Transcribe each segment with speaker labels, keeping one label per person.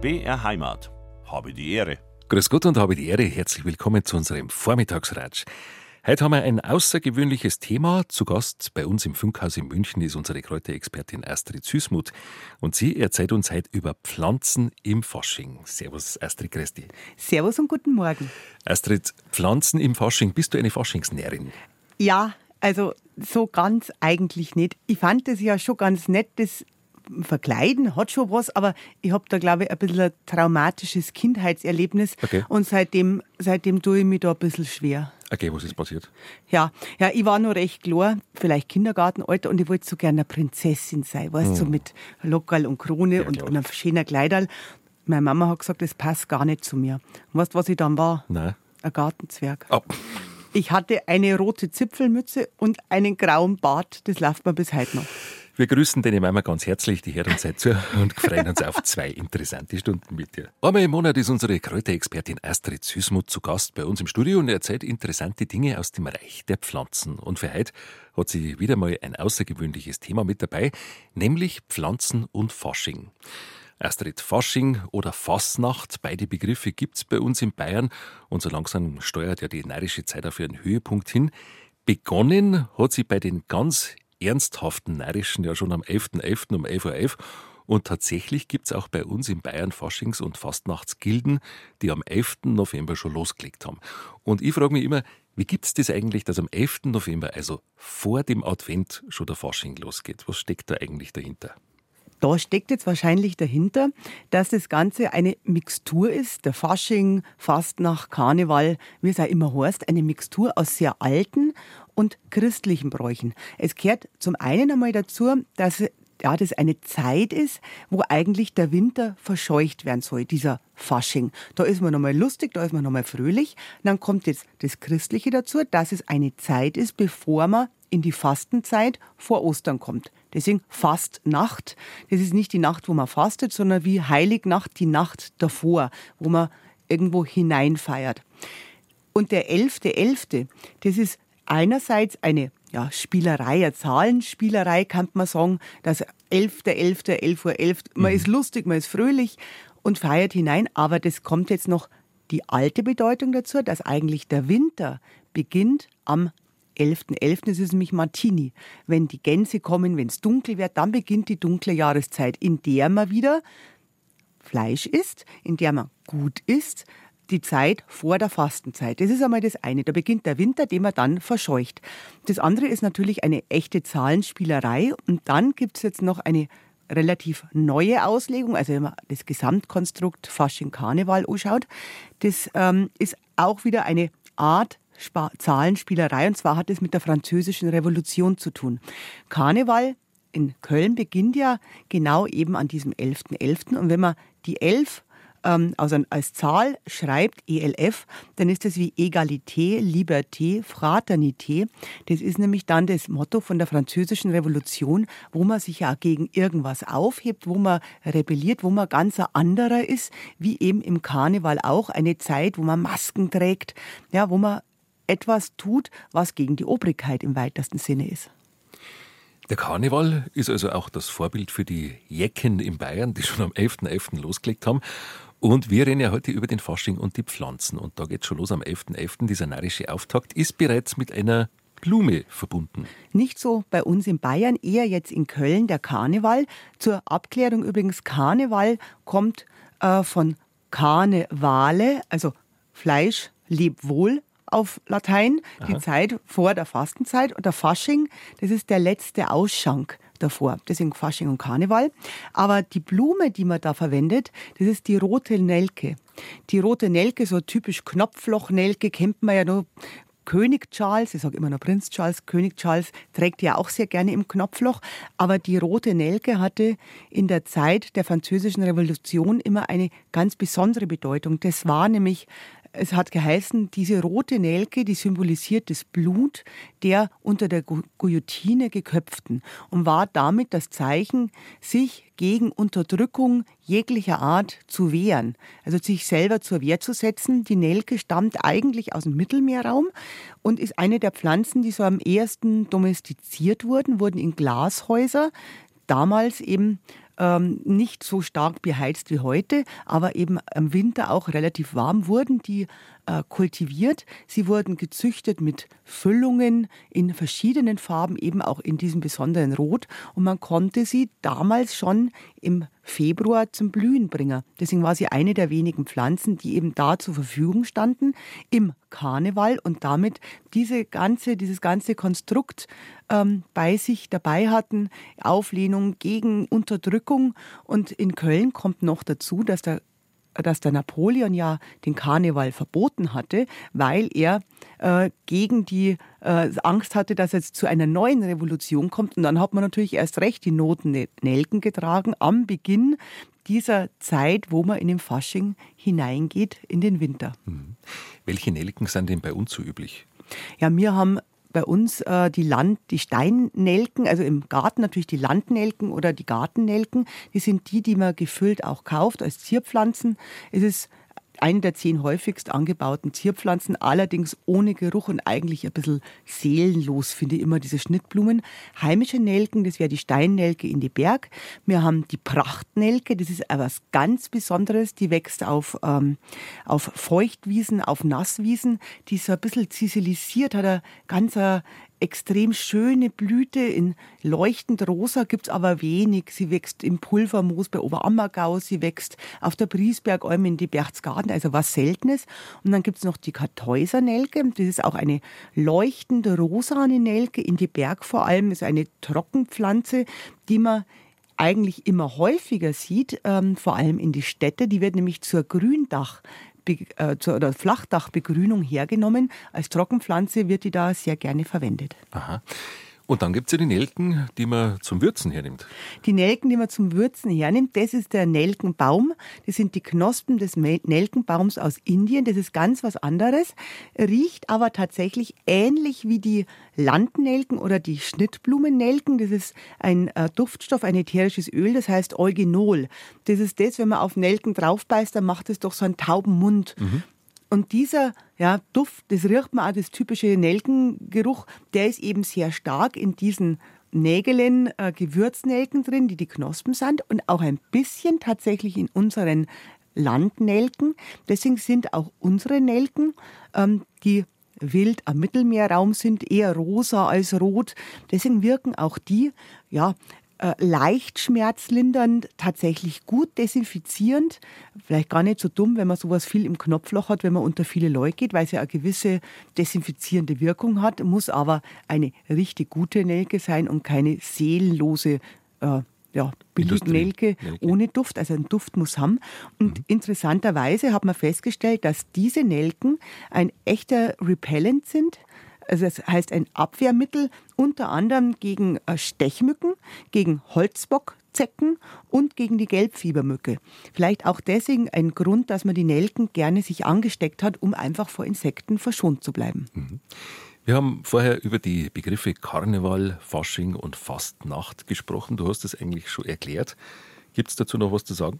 Speaker 1: BR Heimat. Habe die Ehre.
Speaker 2: Grüß Gott und habe die Ehre. Herzlich willkommen zu unserem Vormittagsratsch. Heute haben wir ein außergewöhnliches Thema. Zu Gast bei uns im Funkhaus in München ist unsere Kräuterexpertin Astrid Süßmuth. Und sie erzählt uns heute über Pflanzen im Fasching. Servus, Astrid Christi.
Speaker 3: Servus und guten Morgen.
Speaker 2: Astrid, Pflanzen im Fasching. Bist du eine Faschingsnärin?
Speaker 3: Ja, also so ganz eigentlich nicht. Ich fand das ja schon ganz nett, das Verkleiden hat schon was, aber ich habe da, glaube ich, ein bisschen ein traumatisches Kindheitserlebnis.
Speaker 2: Okay.
Speaker 3: Und seitdem, seitdem tue ich mich da ein bisschen schwer.
Speaker 2: Okay, was ist passiert?
Speaker 3: Ja, ja, ich war noch recht klar, vielleicht Kindergartenalter, und ich wollte so gerne eine Prinzessin sein, weißt du, so mit Lockerl und Krone
Speaker 2: Hm. Ja,
Speaker 3: und, und einem schönen Kleiderl. Meine Mama hat gesagt, das passt gar nicht zu mir. Und weißt du, was ich dann war?
Speaker 2: Nein.
Speaker 3: Ein Gartenzwerg.
Speaker 2: Ah,
Speaker 3: Ich hatte eine rote Zipfelmütze und einen grauen Bart. Das läuft mir bis heute noch.
Speaker 2: Wir grüßen deine Mama ganz herzlich, die uns heute zu und freuen uns auf zwei interessante Stunden mit dir. Einmal im Monat ist unsere Kräuterexpertin Astrid Süßmuth zu Gast bei uns im Studio und erzählt interessante Dinge aus dem Reich der Pflanzen. Und für heute hat sie wieder mal ein außergewöhnliches Thema mit dabei, nämlich Pflanzen und Fasching. Astrid, Fasching oder Fasnacht, beide Begriffe gibt's bei uns in Bayern und so langsam steuert ja die närrische Zeit auf ihren Höhepunkt hin. Begonnen hat sie bei den ganz ernsthaften Närrischen ja schon am 11.11. um 11.11 Uhr. Und tatsächlich gibt's auch bei uns in Bayern Faschings- und Fastnachtsgilden, die am 11. November schon losgelegt haben. Und ich frage mich immer, wie gibt's das eigentlich, dass am 11. November, also vor dem Advent, schon der Fasching losgeht? Was steckt da eigentlich dahinter?
Speaker 3: Da steckt jetzt wahrscheinlich dahinter, dass das Ganze eine Mixtur ist, der Fasching, Fastnacht, Karneval, wie es auch immer heißt, eine Mixtur aus sehr alten und christlichen Bräuchen. Es gehört zum einen einmal dazu, dass ja, das eine Zeit ist, wo eigentlich der Winter verscheucht werden soll, dieser Fasching. Da ist man nochmal lustig, da ist man nochmal fröhlich. Und dann kommt jetzt das Christliche dazu, dass es eine Zeit ist, bevor man in die Fastenzeit vor Ostern kommt. Deswegen Fastnacht. Das ist nicht die Nacht, wo man fastet, sondern wie Heilignacht, die Nacht davor, wo man irgendwo hineinfeiert. Und der 11.11., das ist einerseits eine ja, Spielerei, eine Zahlenspielerei, kann man sagen. Das 11.11., 11 Uhr 11. Man ist lustig, man ist fröhlich und feiert hinein. Aber das kommt jetzt noch die alte Bedeutung dazu, dass eigentlich der Winter beginnt am 11.11. Das ist nämlich Martini. Wenn die Gänse kommen, wenn es dunkel wird, dann beginnt die dunkle Jahreszeit, in der man wieder Fleisch isst, in der man gut isst, die Zeit vor der Fastenzeit. Das ist einmal das eine. Da beginnt der Winter, den man dann verscheucht. Das andere ist natürlich eine echte Zahlenspielerei. Und dann gibt es jetzt noch eine relativ neue Auslegung, also wenn man das Gesamtkonstrukt Fasching Karneval anschaut, das ähm, ist auch wieder eine Art Spa Zahlenspielerei und zwar hat es mit der französischen Revolution zu tun. Karneval in Köln beginnt ja genau eben an diesem 11.11. Und wenn man die 11 ähm, also als Zahl schreibt, ELF, dann ist das wie Egalité, Liberté, Fraternité. Das ist nämlich dann das Motto von der französischen Revolution, wo man sich ja gegen irgendwas aufhebt, wo man rebelliert, wo man ganz ein anderer ist, wie eben im Karneval auch eine Zeit, wo man Masken trägt, ja, wo man etwas tut, was gegen die Obrigkeit im weitesten Sinne ist.
Speaker 2: Der Karneval ist also auch das Vorbild für die Jecken in Bayern, die schon am 11.11. losgelegt haben. Und wir reden ja heute über den Fasching und die Pflanzen. Und da geht schon los am 11.11. Dieser närrische Auftakt ist bereits mit einer Blume verbunden.
Speaker 3: Nicht so bei uns in Bayern, eher jetzt in Köln der Karneval. Zur Abklärung übrigens, Karneval kommt äh, von Karnevale, also Fleisch, leb wohl auf Latein, die Zeit vor der Fastenzeit. Und der Fasching, das ist der letzte Ausschank davor. Deswegen Fasching und Karneval. Aber die Blume, die man da verwendet, das ist die rote Nelke. Die rote Nelke, so typisch Knopflochnelke, kennt man ja nur König Charles, ich sage immer noch Prinz Charles, König Charles trägt ja auch sehr gerne im Knopfloch, aber die rote Nelke hatte in der Zeit der französischen Revolution immer eine ganz besondere Bedeutung. Das war nämlich es hat geheißen, diese rote Nelke, die symbolisiert das Blut der unter der Gu- Guillotine geköpften und war damit das Zeichen, sich gegen Unterdrückung jeglicher Art zu wehren, also sich selber zur Wehr zu setzen. Die Nelke stammt eigentlich aus dem Mittelmeerraum und ist eine der Pflanzen, die so am ersten domestiziert wurden, wurden in Glashäuser damals eben ähm, nicht so stark beheizt wie heute, aber eben im Winter auch relativ warm, wurden die äh, kultiviert. Sie wurden gezüchtet mit Füllungen in verschiedenen Farben, eben auch in diesem besonderen Rot. Und man konnte sie damals schon im Februar zum Blühen bringen. Deswegen war sie eine der wenigen Pflanzen, die eben da zur Verfügung standen im Karneval und damit diese ganze, dieses ganze Konstrukt ähm, bei sich dabei hatten. Auflehnung gegen Unterdrückung. Und in Köln kommt noch dazu, dass der dass der Napoleon ja den Karneval verboten hatte, weil er äh, gegen die äh, Angst hatte, dass es zu einer neuen Revolution kommt. Und dann hat man natürlich erst recht die Noten Nelken getragen am Beginn dieser Zeit, wo man in den Fasching hineingeht, in den Winter. Mhm.
Speaker 2: Welche Nelken sind denn bei uns so üblich?
Speaker 3: Ja, wir haben bei uns äh, die Land, die Steinnelken, also im Garten natürlich die Landnelken oder die Gartennelken. Die sind die, die man gefüllt auch kauft als Zierpflanzen. Es ist eine der zehn häufigst angebauten Zierpflanzen, allerdings ohne Geruch und eigentlich ein bisschen seelenlos, finde ich immer diese Schnittblumen. Heimische Nelken, das wäre die Steinnelke in die Berg. Wir haben die Prachtnelke, das ist etwas ganz Besonderes, die wächst auf, ähm, auf Feuchtwiesen, auf Nasswiesen, die ist so ein bisschen ziselisiert, hat ein ganz extrem schöne Blüte in leuchtend rosa gibt's aber wenig. Sie wächst im Pulvermoos bei Oberammergau, sie wächst auf der Briesbergalm in die Berchtesgaden, also was Seltenes. Und dann gibt's noch die Kartäusernelke, das ist auch eine leuchtende rosane Nelke in die Berg vor allem, ist eine Trockenpflanze, die man eigentlich immer häufiger sieht, ähm, vor allem in die Städte. Die wird nämlich zur Gründach äh, zur, Flachdachbegrünung hergenommen. Als Trockenpflanze wird die da sehr gerne verwendet.
Speaker 2: Aha. Und dann gibt es ja die Nelken, die man zum Würzen hernimmt.
Speaker 3: Die Nelken, die man zum Würzen hernimmt, das ist der Nelkenbaum. Das sind die Knospen des Nelkenbaums aus Indien. Das ist ganz was anderes, riecht aber tatsächlich ähnlich wie die Landnelken oder die Schnittblumennelken. Das ist ein äh, Duftstoff, ein ätherisches Öl, das heißt Eugenol. Das ist das, wenn man auf Nelken draufbeißt, dann macht es doch so einen tauben Mund. Mhm. Und dieser ja, Duft, das riecht man auch, das typische Nelkengeruch, der ist eben sehr stark in diesen Nägelen, äh, Gewürznelken drin, die die Knospen sind und auch ein bisschen tatsächlich in unseren Landnelken. Deswegen sind auch unsere Nelken, ähm, die wild am Mittelmeerraum sind, eher rosa als rot. Deswegen wirken auch die ja, äh, leicht schmerzlindernd, tatsächlich gut desinfizierend. Vielleicht gar nicht so dumm, wenn man sowas viel im Knopfloch hat, wenn man unter viele Leute geht, weil es ja eine gewisse desinfizierende Wirkung hat, muss aber eine richtig gute Nelke sein und keine seelenlose äh, ja, Billignelke ohne Duft, also ein Duft muss haben. Und mhm. interessanterweise hat man festgestellt, dass diese Nelken ein echter Repellent sind. Also das heißt ein Abwehrmittel unter anderem gegen äh, Stechmücken, gegen Holzbockzecken und gegen die Gelbfiebermücke. Vielleicht auch deswegen ein Grund, dass man die Nelken gerne sich angesteckt hat, um einfach vor Insekten verschont zu bleiben.
Speaker 2: Mhm. Wir haben vorher über die Begriffe Karneval, Fasching und Fastnacht gesprochen. Du hast das eigentlich schon erklärt. Gibt es dazu noch was zu sagen?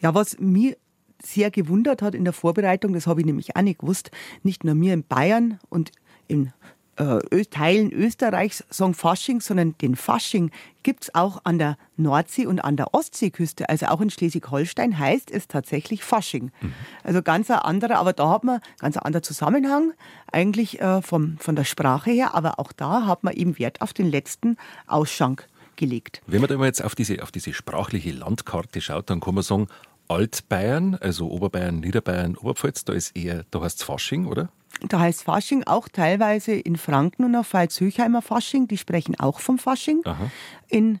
Speaker 3: Ja, was mir sehr gewundert hat in der Vorbereitung, das habe ich nämlich auch nicht gewusst, nicht nur mir in Bayern und in äh, Teilen Österreichs sagen Fasching, sondern den Fasching gibt es auch an der Nordsee und an der Ostseeküste. Also auch in Schleswig-Holstein heißt es tatsächlich Fasching. Mhm. Also ganz ein anderer, aber da hat man ganz ein anderer Zusammenhang eigentlich äh, vom, von der Sprache her, aber auch da hat man eben Wert auf den letzten Ausschank gelegt.
Speaker 2: Wenn man da mal jetzt auf diese, auf diese sprachliche Landkarte schaut, dann kann man sagen, Altbayern, also Oberbayern, Niederbayern, Oberpfalz, da ist eher, da heißt es Fasching, oder?
Speaker 3: Da heißt Fasching auch teilweise in Franken und auf Pfalz-Höchheimer Fasching, die sprechen auch vom Fasching. Aha. In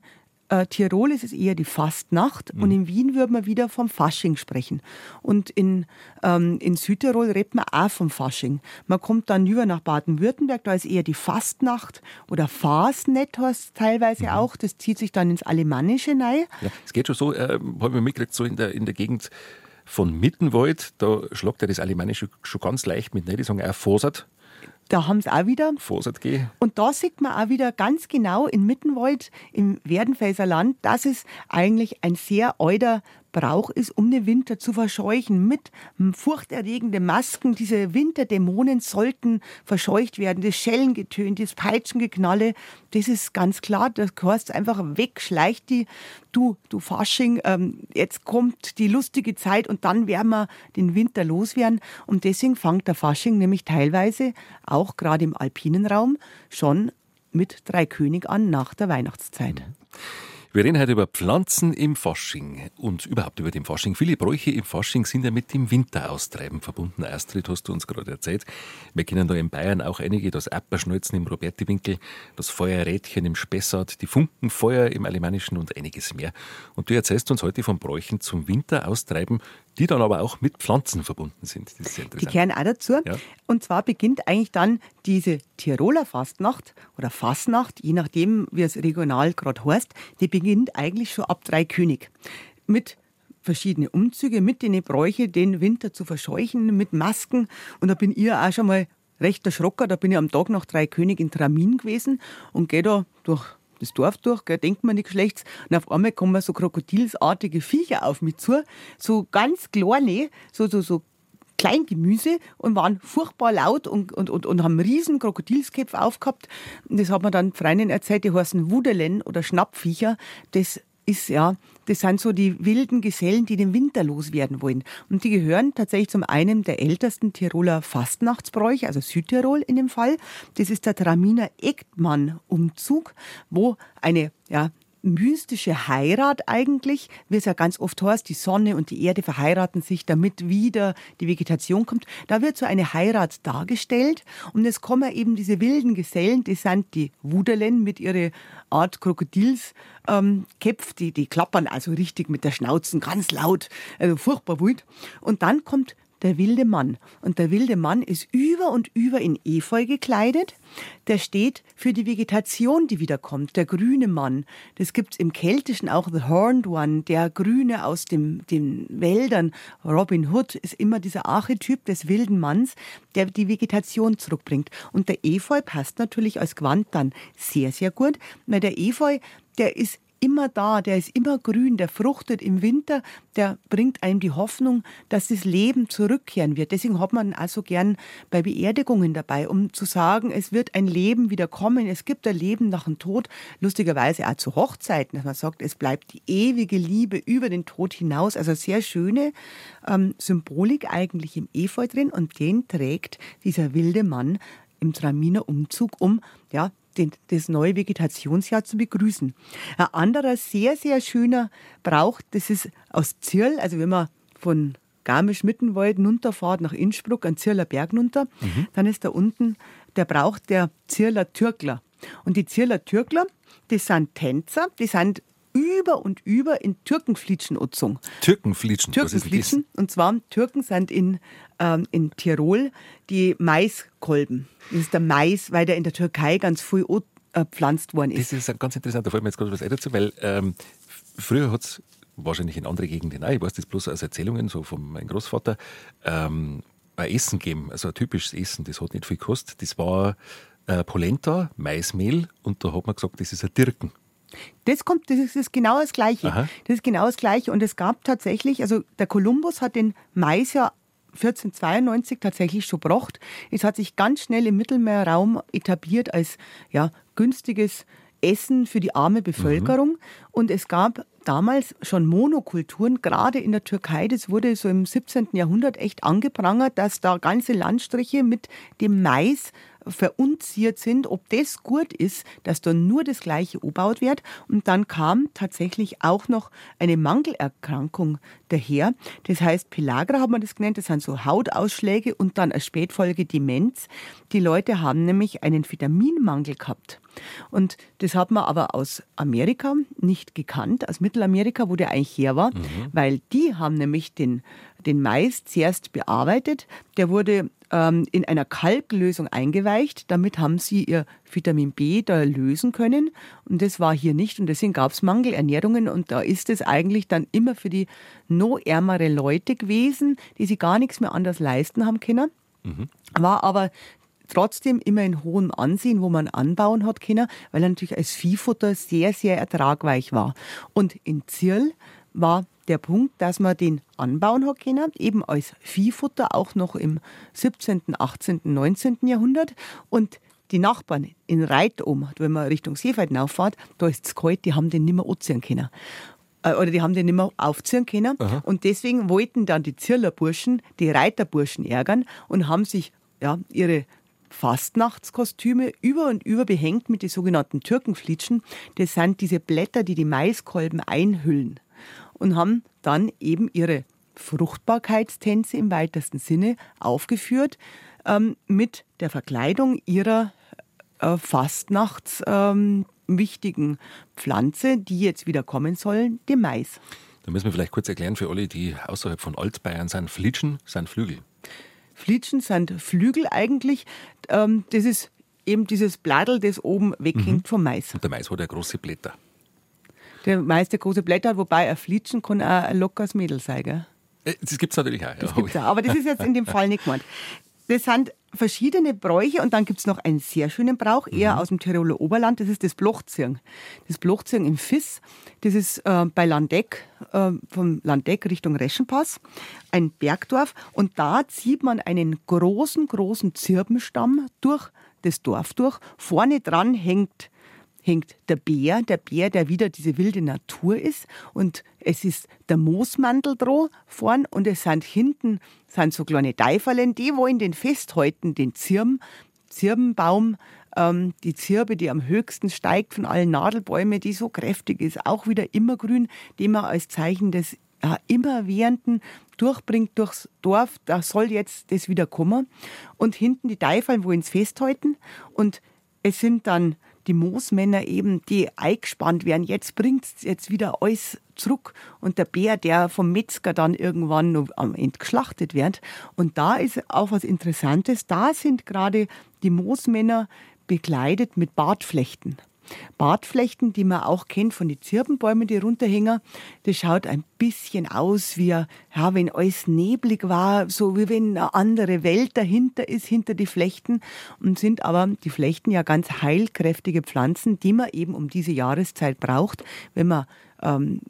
Speaker 3: äh, Tirol ist es eher die Fastnacht mhm. und in Wien würde man wieder vom Fasching sprechen. Und in, ähm, in Südtirol redet man auch vom Fasching. Man kommt dann über nach Baden-Württemberg, da ist eher die Fastnacht oder Fasnet heißt teilweise mhm. auch. Das zieht sich dann ins Alemannische rein.
Speaker 2: Ja, es geht schon so, äh, habe ich mitgekriegt, so in der, in der Gegend von Mittenwald, da schlagt er das Alemannische schon ganz leicht mit, ne? die sagen auch Fosat.
Speaker 3: Da haben sie auch wieder.
Speaker 2: Fosat G.
Speaker 3: Und da sieht man auch wieder ganz genau in Mittenwald, im Werdenfelser Land, dass es eigentlich ein sehr alter Brauch ist, um den Winter zu verscheuchen. Mit furchterregenden Masken. Diese Winterdämonen sollten verscheucht werden. Das Schellengetön, das Peitschengeknalle, das ist ganz klar. Das heißt einfach weg, schleicht die. Du, du Fasching, ähm, jetzt kommt die lustige Zeit und dann werden wir den Winter loswerden. Und deswegen fängt der Fasching nämlich teilweise auch gerade im alpinen Raum schon mit Dreikönig an nach der Weihnachtszeit. Mhm.
Speaker 2: Wir reden heute über Pflanzen im Fasching und überhaupt über den Fasching. Viele Bräuche im Fasching sind ja mit dem Winteraustreiben verbunden. Astrid, hast du uns gerade erzählt. Wir kennen da in Bayern auch einige, das Apperschnölzen im Robertiwinkel, das Feuerrädchen im Spessart, die Funkenfeuer im Alemannischen und einiges mehr. Und du erzählst uns heute von Bräuchen zum Winteraustreiben, die dann aber auch mit Pflanzen verbunden sind.
Speaker 3: Das ist sehr interessant. Die kehren auch dazu. Ja. Und zwar beginnt eigentlich dann diese Tiroler Fastnacht oder Fastnacht, je nachdem, wie es regional gerade heißt, die beginnt eigentlich schon ab drei König. Mit verschiedene Umzüge, mit den Bräuche, den Winter zu verscheuchen, mit Masken. Und da bin ich auch schon mal recht erschrocken. Da bin ich am Tag nach drei König in Tramin gewesen und gehe da durch das Dorf durch, gell, denkt man nichts Schlechtes. Und auf einmal kommen so krokodilsartige Viecher auf mich zu, so ganz kleine, so, so, so Kleingemüse und waren furchtbar laut und, und, und, und haben riesen Krokodilsköpfe aufgehabt. Und das hat mir dann Freundin erzählt, die heißen Wudelen oder Schnappviecher. Das ist ja, das sind so die wilden Gesellen, die den Winter loswerden wollen. Und die gehören tatsächlich zum einen der ältesten Tiroler Fastnachtsbräuche, also Südtirol in dem Fall. Das ist der Traminer Eckmann-Umzug, wo eine ja, mystische Heirat eigentlich, wie es ja ganz oft heißt, die Sonne und die Erde verheiraten sich, damit wieder die Vegetation kommt. Da wird so eine Heirat dargestellt und es kommen eben diese wilden Gesellen, die sind die Wuderlen mit ihrer Art Krokodils ähm, Köpf, die, die klappern also richtig mit der Schnauzen ganz laut, also furchtbar wild. Und dann kommt der wilde Mann. Und der wilde Mann ist über und über in Efeu gekleidet. Der steht für die Vegetation, die wiederkommt. Der grüne Mann. Das gibt's im Keltischen auch, the Horned One, der Grüne aus dem, den Wäldern. Robin Hood ist immer dieser Archetyp des wilden Manns, der die Vegetation zurückbringt. Und der Efeu passt natürlich als Gewand dann sehr, sehr gut, weil der Efeu, der ist immer da, der ist immer grün, der fruchtet im Winter, der bringt einem die Hoffnung, dass das Leben zurückkehren wird. Deswegen hat man also gern bei Beerdigungen dabei, um zu sagen, es wird ein Leben wieder kommen, es gibt ein Leben nach dem Tod, lustigerweise auch zu Hochzeiten, dass man sagt, es bleibt die ewige Liebe über den Tod hinaus. Also sehr schöne ähm, Symbolik eigentlich im Efeu drin und den trägt dieser wilde Mann im Traminer Umzug, um ja, den, das neue Vegetationsjahr zu begrüßen. Ein anderer sehr, sehr schöner Brauch, das ist aus Zirl, also wenn man von Garmisch-Mittenwald runterfahrt nach Innsbruck, an Zirler Berg runter, mhm. dann ist da unten der Brauch der Zirler Türkler. Und die Zirler Türkler, das sind Tänzer, die sind über und über in Türkenflitschen-Utzung.
Speaker 2: Türkenflitschen?
Speaker 3: Türkenflitschen. Und zwar, Türken sind in, ähm, in Tirol die Maiskolben. Das ist der Mais, weil der in der Türkei ganz viel gepflanzt worden ist.
Speaker 2: Das ist ganz interessant, da fällt mir jetzt gerade was dazu, weil ähm, früher hat es wahrscheinlich in andere Gegenden auch, ich weiß das bloß aus Erzählungen so von meinem Großvater, ähm, ein Essen gegeben, also ein typisches Essen, das hat nicht viel gekostet. Das war äh, Polenta, Maismehl und da hat man gesagt, das ist ein Dirken.
Speaker 3: Das kommt, das ist, das ist genau das Gleiche. Aha. Das ist genau das Gleiche. Und es gab tatsächlich, also der Kolumbus hat den Mais ja 1492 tatsächlich schon gebracht. Es hat sich ganz schnell im Mittelmeerraum etabliert als ja, günstiges Essen für die arme Bevölkerung. Mhm. Und es gab damals schon Monokulturen, gerade in der Türkei. Das wurde so im 17. Jahrhundert echt angeprangert, dass da ganze Landstriche mit dem Mais verunziert sind, ob das gut ist, dass da nur das Gleiche angebaut wird. Und dann kam tatsächlich auch noch eine Mangelerkrankung daher. Das heißt, Pelagra hat man das genannt, das sind so Hautausschläge und dann als Spätfolge Demenz. Die Leute haben nämlich einen Vitaminmangel gehabt. Und das hat man aber aus Amerika nicht gekannt, aus Mittelamerika, wo der eigentlich her war, mhm. weil die haben nämlich den, den Mais zuerst bearbeitet. Der wurde ähm, in einer Kalklösung eingeweicht. Damit haben sie ihr Vitamin B da lösen können. Und das war hier nicht. Und deswegen gab es Mangelernährungen. Und da ist es eigentlich dann immer für die noch ärmere Leute gewesen, die sich gar nichts mehr anders leisten haben können. Mhm. War aber trotzdem immer in hohem Ansehen, wo man anbauen hat können, weil er natürlich als Viehfutter sehr, sehr ertragweich war. Und in Zirl war der Punkt, dass man den anbauen hat können, eben als Viehfutter, auch noch im 17., 18., 19. Jahrhundert. Und die Nachbarn in Reitom, wenn man Richtung Seefeld auffahrt, da ist es kalt, die haben den nicht mehr anziehen können. Äh, oder die haben den nicht mehr aufziehen können. Aha. Und deswegen wollten dann die Zirlerburschen die Reiterburschen ärgern und haben sich ja, ihre Fastnachtskostüme über und über behängt mit den sogenannten Türkenflitschen. Das sind diese Blätter, die die Maiskolben einhüllen. Und haben dann eben ihre Fruchtbarkeitstänze im weitesten Sinne aufgeführt ähm, mit der Verkleidung ihrer äh, Fastnachts ähm, wichtigen Pflanze, die jetzt wieder kommen sollen, dem Mais.
Speaker 2: Da müssen wir vielleicht kurz erklären für alle, die außerhalb von Altbayern sind. Flitschen sind Flügel.
Speaker 3: Flitschen sind Flügel eigentlich. Ähm, das ist eben dieses Bladel, das oben weghängt mhm. vom Mais.
Speaker 2: Und der Mais hat ja große Blätter.
Speaker 3: Der Mais, der große Blätter hat, wobei ein Flitschen kann auch ein lockeres Mädel sein. Gell?
Speaker 2: Äh, das gibt es natürlich auch.
Speaker 3: Das gibt's auch. Aber das ist jetzt in dem Fall nicht gemeint. Das sind verschiedene Bräuche und dann gibt es noch einen sehr schönen Brauch, eher mhm. aus dem Tiroler Oberland, das ist das Blochzirn. Das Blochzirn im Fiss, das ist äh, bei Landeck, äh, vom Landeck Richtung Reschenpass, ein Bergdorf und da zieht man einen großen, großen Zirbenstamm durch das Dorf durch. Vorne dran hängt hängt der Bär, der Bär, der wieder diese wilde Natur ist. Und es ist der Moosmantel dran vorn und es sind hinten sind so kleine Teiferlen, die wollen den festhalten, den Zirben, Zirbenbaum, ähm, die Zirbe, die am höchsten steigt von allen Nadelbäumen, die so kräftig ist, auch wieder immergrün, die man als Zeichen des ja, immerwährenden durchbringt durchs Dorf, da soll jetzt das wieder kommen. Und hinten die Teifeln wollen es festhalten und es sind dann die Moosmänner eben, die eingespannt werden. Jetzt bringt es jetzt wieder alles zurück und der Bär, der vom Metzger dann irgendwann noch am Ende geschlachtet wird. Und da ist auch was Interessantes. Da sind gerade die Moosmänner bekleidet mit Bartflechten. Bartflechten, die man auch kennt von den Zirbenbäumen, die runterhängen. Das schaut ein bisschen aus wie, ja, wenn alles neblig war, so wie wenn eine andere Welt dahinter ist, hinter die Flechten. Und sind aber die Flechten ja ganz heilkräftige Pflanzen, die man eben um diese Jahreszeit braucht, wenn man ähm,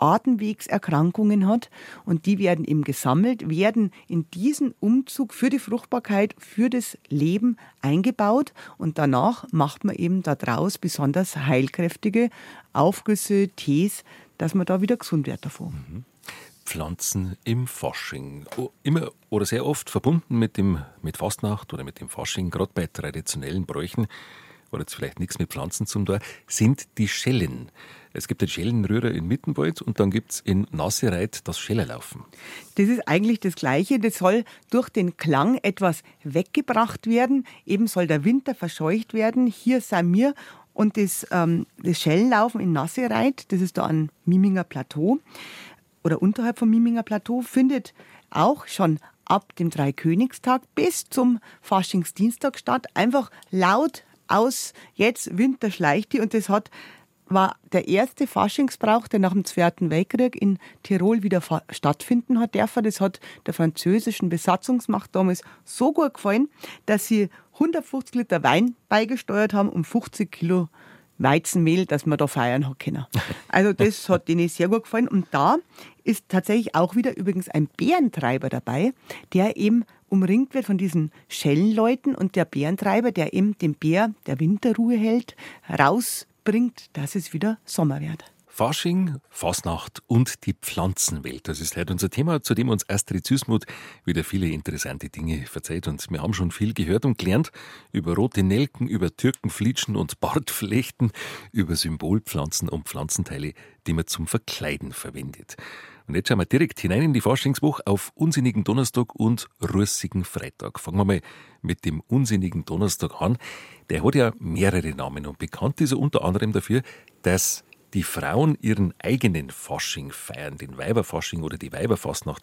Speaker 3: Atemwegserkrankungen hat und die werden eben gesammelt, werden in diesen Umzug für die Fruchtbarkeit, für das Leben eingebaut und danach macht man eben daraus besonders heilkräftige Aufgüsse, Tees, dass man da wieder gesund wird davon. Mhm.
Speaker 2: Pflanzen im Fasching. Immer oder sehr oft verbunden mit, dem, mit Fastnacht oder mit dem Fasching, gerade bei traditionellen Bräuchen, oder jetzt vielleicht nichts mit Pflanzen zum tun, sind die Schellen. Es gibt den Schellenrührer in Mittenwald und dann gibt es in Nassereit das Schellerlaufen.
Speaker 3: Das ist eigentlich das Gleiche. Das soll durch den Klang etwas weggebracht werden. Eben soll der Winter verscheucht werden. Hier sind wir und das, ähm, das Schellenlaufen in Nassereit, das ist da an Miminger Plateau oder unterhalb vom Miminger Plateau, findet auch schon ab dem Dreikönigstag bis zum Faschingsdienstag statt. Einfach laut aus, jetzt Winter schleicht die und das hat war der erste Faschingsbrauch, der nach dem Zweiten Weltkrieg in Tirol wieder stattfinden hat dürfen. Das hat der französischen Besatzungsmacht damals so gut gefallen, dass sie 150 Liter Wein beigesteuert haben und 50 Kilo Weizenmehl, dass man da feiern hat können. Also das hat denen sehr gut gefallen. Und da ist tatsächlich auch wieder übrigens ein Bärentreiber dabei, der eben umringt wird von diesen Schellenleuten und der Bärentreiber, der eben den Bär der Winterruhe hält, raus bringt, dass es wieder Sommer wird.
Speaker 2: Fasching, Fasnacht und die Pflanzenwelt. Das ist heute unser Thema, zu dem uns Astrid Süßmuth wieder viele interessante Dinge verzeiht. Und wir haben schon viel gehört und gelernt über rote Nelken, über Türkenflitschen und Bartflechten, über Symbolpflanzen und Pflanzenteile, die man zum Verkleiden verwendet. Und jetzt schauen wir direkt hinein in die Faschingswoche auf Unsinnigen Donnerstag und Russigen Freitag. Fangen wir mal mit dem Unsinnigen Donnerstag an. Der hat ja mehrere Namen und bekannt ist er unter anderem dafür, dass die Frauen ihren eigenen Fasching feiern, den Weiberfasching oder die Weiberfastnacht.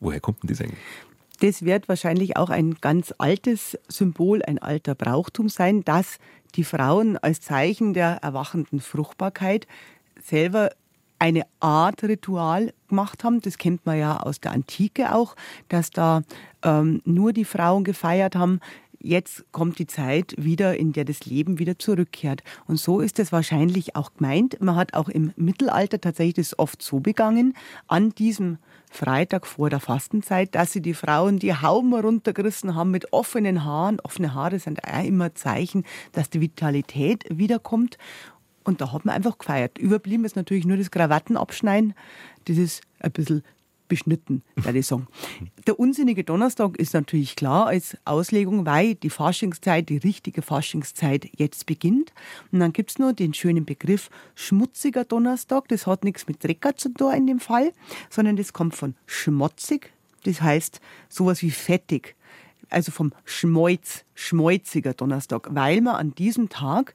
Speaker 2: Woher kommt denn das eigentlich?
Speaker 3: Das wird wahrscheinlich auch ein ganz altes Symbol, ein alter Brauchtum sein, dass die Frauen als Zeichen der erwachenden Fruchtbarkeit selber eine Art Ritual gemacht haben. Das kennt man ja aus der Antike auch, dass da ähm, nur die Frauen gefeiert haben. Jetzt kommt die Zeit wieder, in der das Leben wieder zurückkehrt. Und so ist es wahrscheinlich auch gemeint. Man hat auch im Mittelalter tatsächlich das oft so begangen, an diesem Freitag vor der Fastenzeit, dass sie die Frauen die Hauben runtergerissen haben mit offenen Haaren. Offene Haare sind auch immer Zeichen, dass die Vitalität wiederkommt. Und da hat man einfach gefeiert. Überblieben ist natürlich nur das Krawattenabschneiden. Das ist ein bisschen beschnitten, werde ich sagen. Der unsinnige Donnerstag ist natürlich klar als Auslegung, weil die Faschingszeit, die richtige Faschingszeit jetzt beginnt. Und dann gibt es nur den schönen Begriff schmutziger Donnerstag. Das hat nichts mit Drecker zu tun in dem Fall, sondern das kommt von schmutzig. Das heißt sowas wie fettig. Also vom Schmolz, schmolziger Donnerstag, weil man an diesem Tag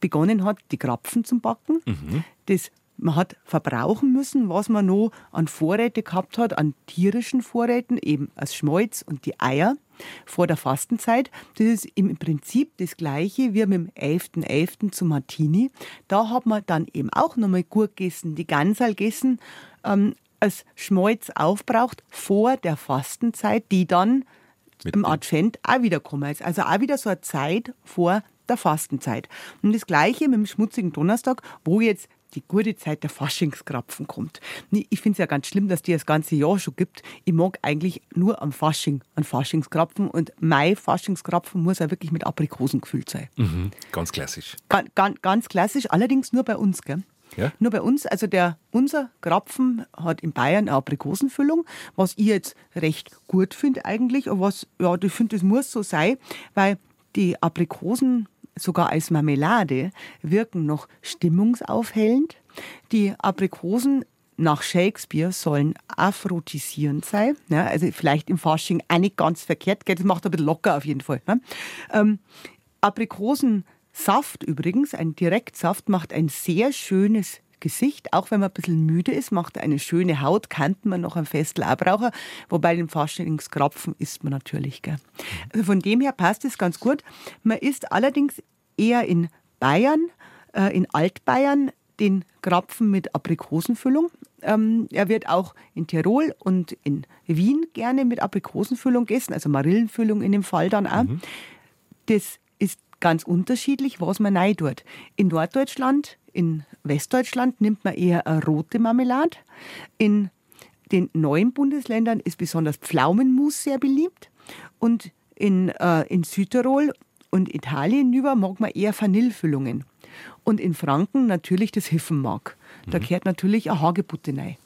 Speaker 3: begonnen hat, die Krapfen zu backen. Mhm. Das man hat verbrauchen müssen, was man noch an Vorräte gehabt hat, an tierischen Vorräten, eben als Schmolz und die Eier vor der Fastenzeit. Das ist im Prinzip das Gleiche wie mit dem 11.11. .11. zum Martini. Da hat man dann eben auch nochmal gut gegessen, die Gansal gegessen, ähm, als Schmolz aufbraucht vor der Fastenzeit, die dann mit im Advent auch wieder kommen ist. Also auch wieder so eine Zeit vor der Fastenzeit. Und das Gleiche mit dem schmutzigen Donnerstag, wo jetzt die gute Zeit der Faschingskrapfen kommt. Ich finde es ja ganz schlimm, dass die das ganze Jahr schon gibt. Ich mag eigentlich nur am Fasching, an Faschingskrapfen und mein Faschingskrapfen muss ja wirklich mit Aprikosen gefüllt sein.
Speaker 2: Mhm, ganz klassisch.
Speaker 3: Ganz, ganz, ganz klassisch, allerdings nur bei uns, gell? Ja? Nur bei uns, also der, unser Krapfen hat in Bayern eine Aprikosenfüllung, was ich jetzt recht gut finde eigentlich, aber was, ja, ich finde, das muss so sein, weil die Aprikosen sogar als Marmelade, wirken noch stimmungsaufhellend. Die Aprikosen nach Shakespeare sollen aphrodisierend sein. Ja, also vielleicht im Fasching auch nicht ganz verkehrt. Das macht ein bisschen locker auf jeden Fall. Ne? Ähm, Aprikosensaft übrigens, ein Direktsaft, macht ein sehr schönes Gesicht, auch wenn man ein bisschen müde ist, macht er eine schöne Haut, kann man noch am auch brauchen, wobei den Faschingskrapfen isst man natürlich. Gell. Also von dem her passt es ganz gut. Man isst allerdings eher in Bayern, äh, in Altbayern, den Krapfen mit Aprikosenfüllung. Ähm, er wird auch in Tirol und in Wien gerne mit Aprikosenfüllung gegessen, also Marillenfüllung in dem Fall dann auch. Mhm. Das ist ganz unterschiedlich, was man rein tut. In Norddeutschland in Westdeutschland nimmt man eher eine rote Marmelade. In den neuen Bundesländern ist besonders Pflaumenmus sehr beliebt. Und in, äh, in Südtirol und Italien über mag man eher Vanillefüllungen. Und in Franken natürlich das Hiffenmark. Da mhm. gehört natürlich eine Hagebutte rein.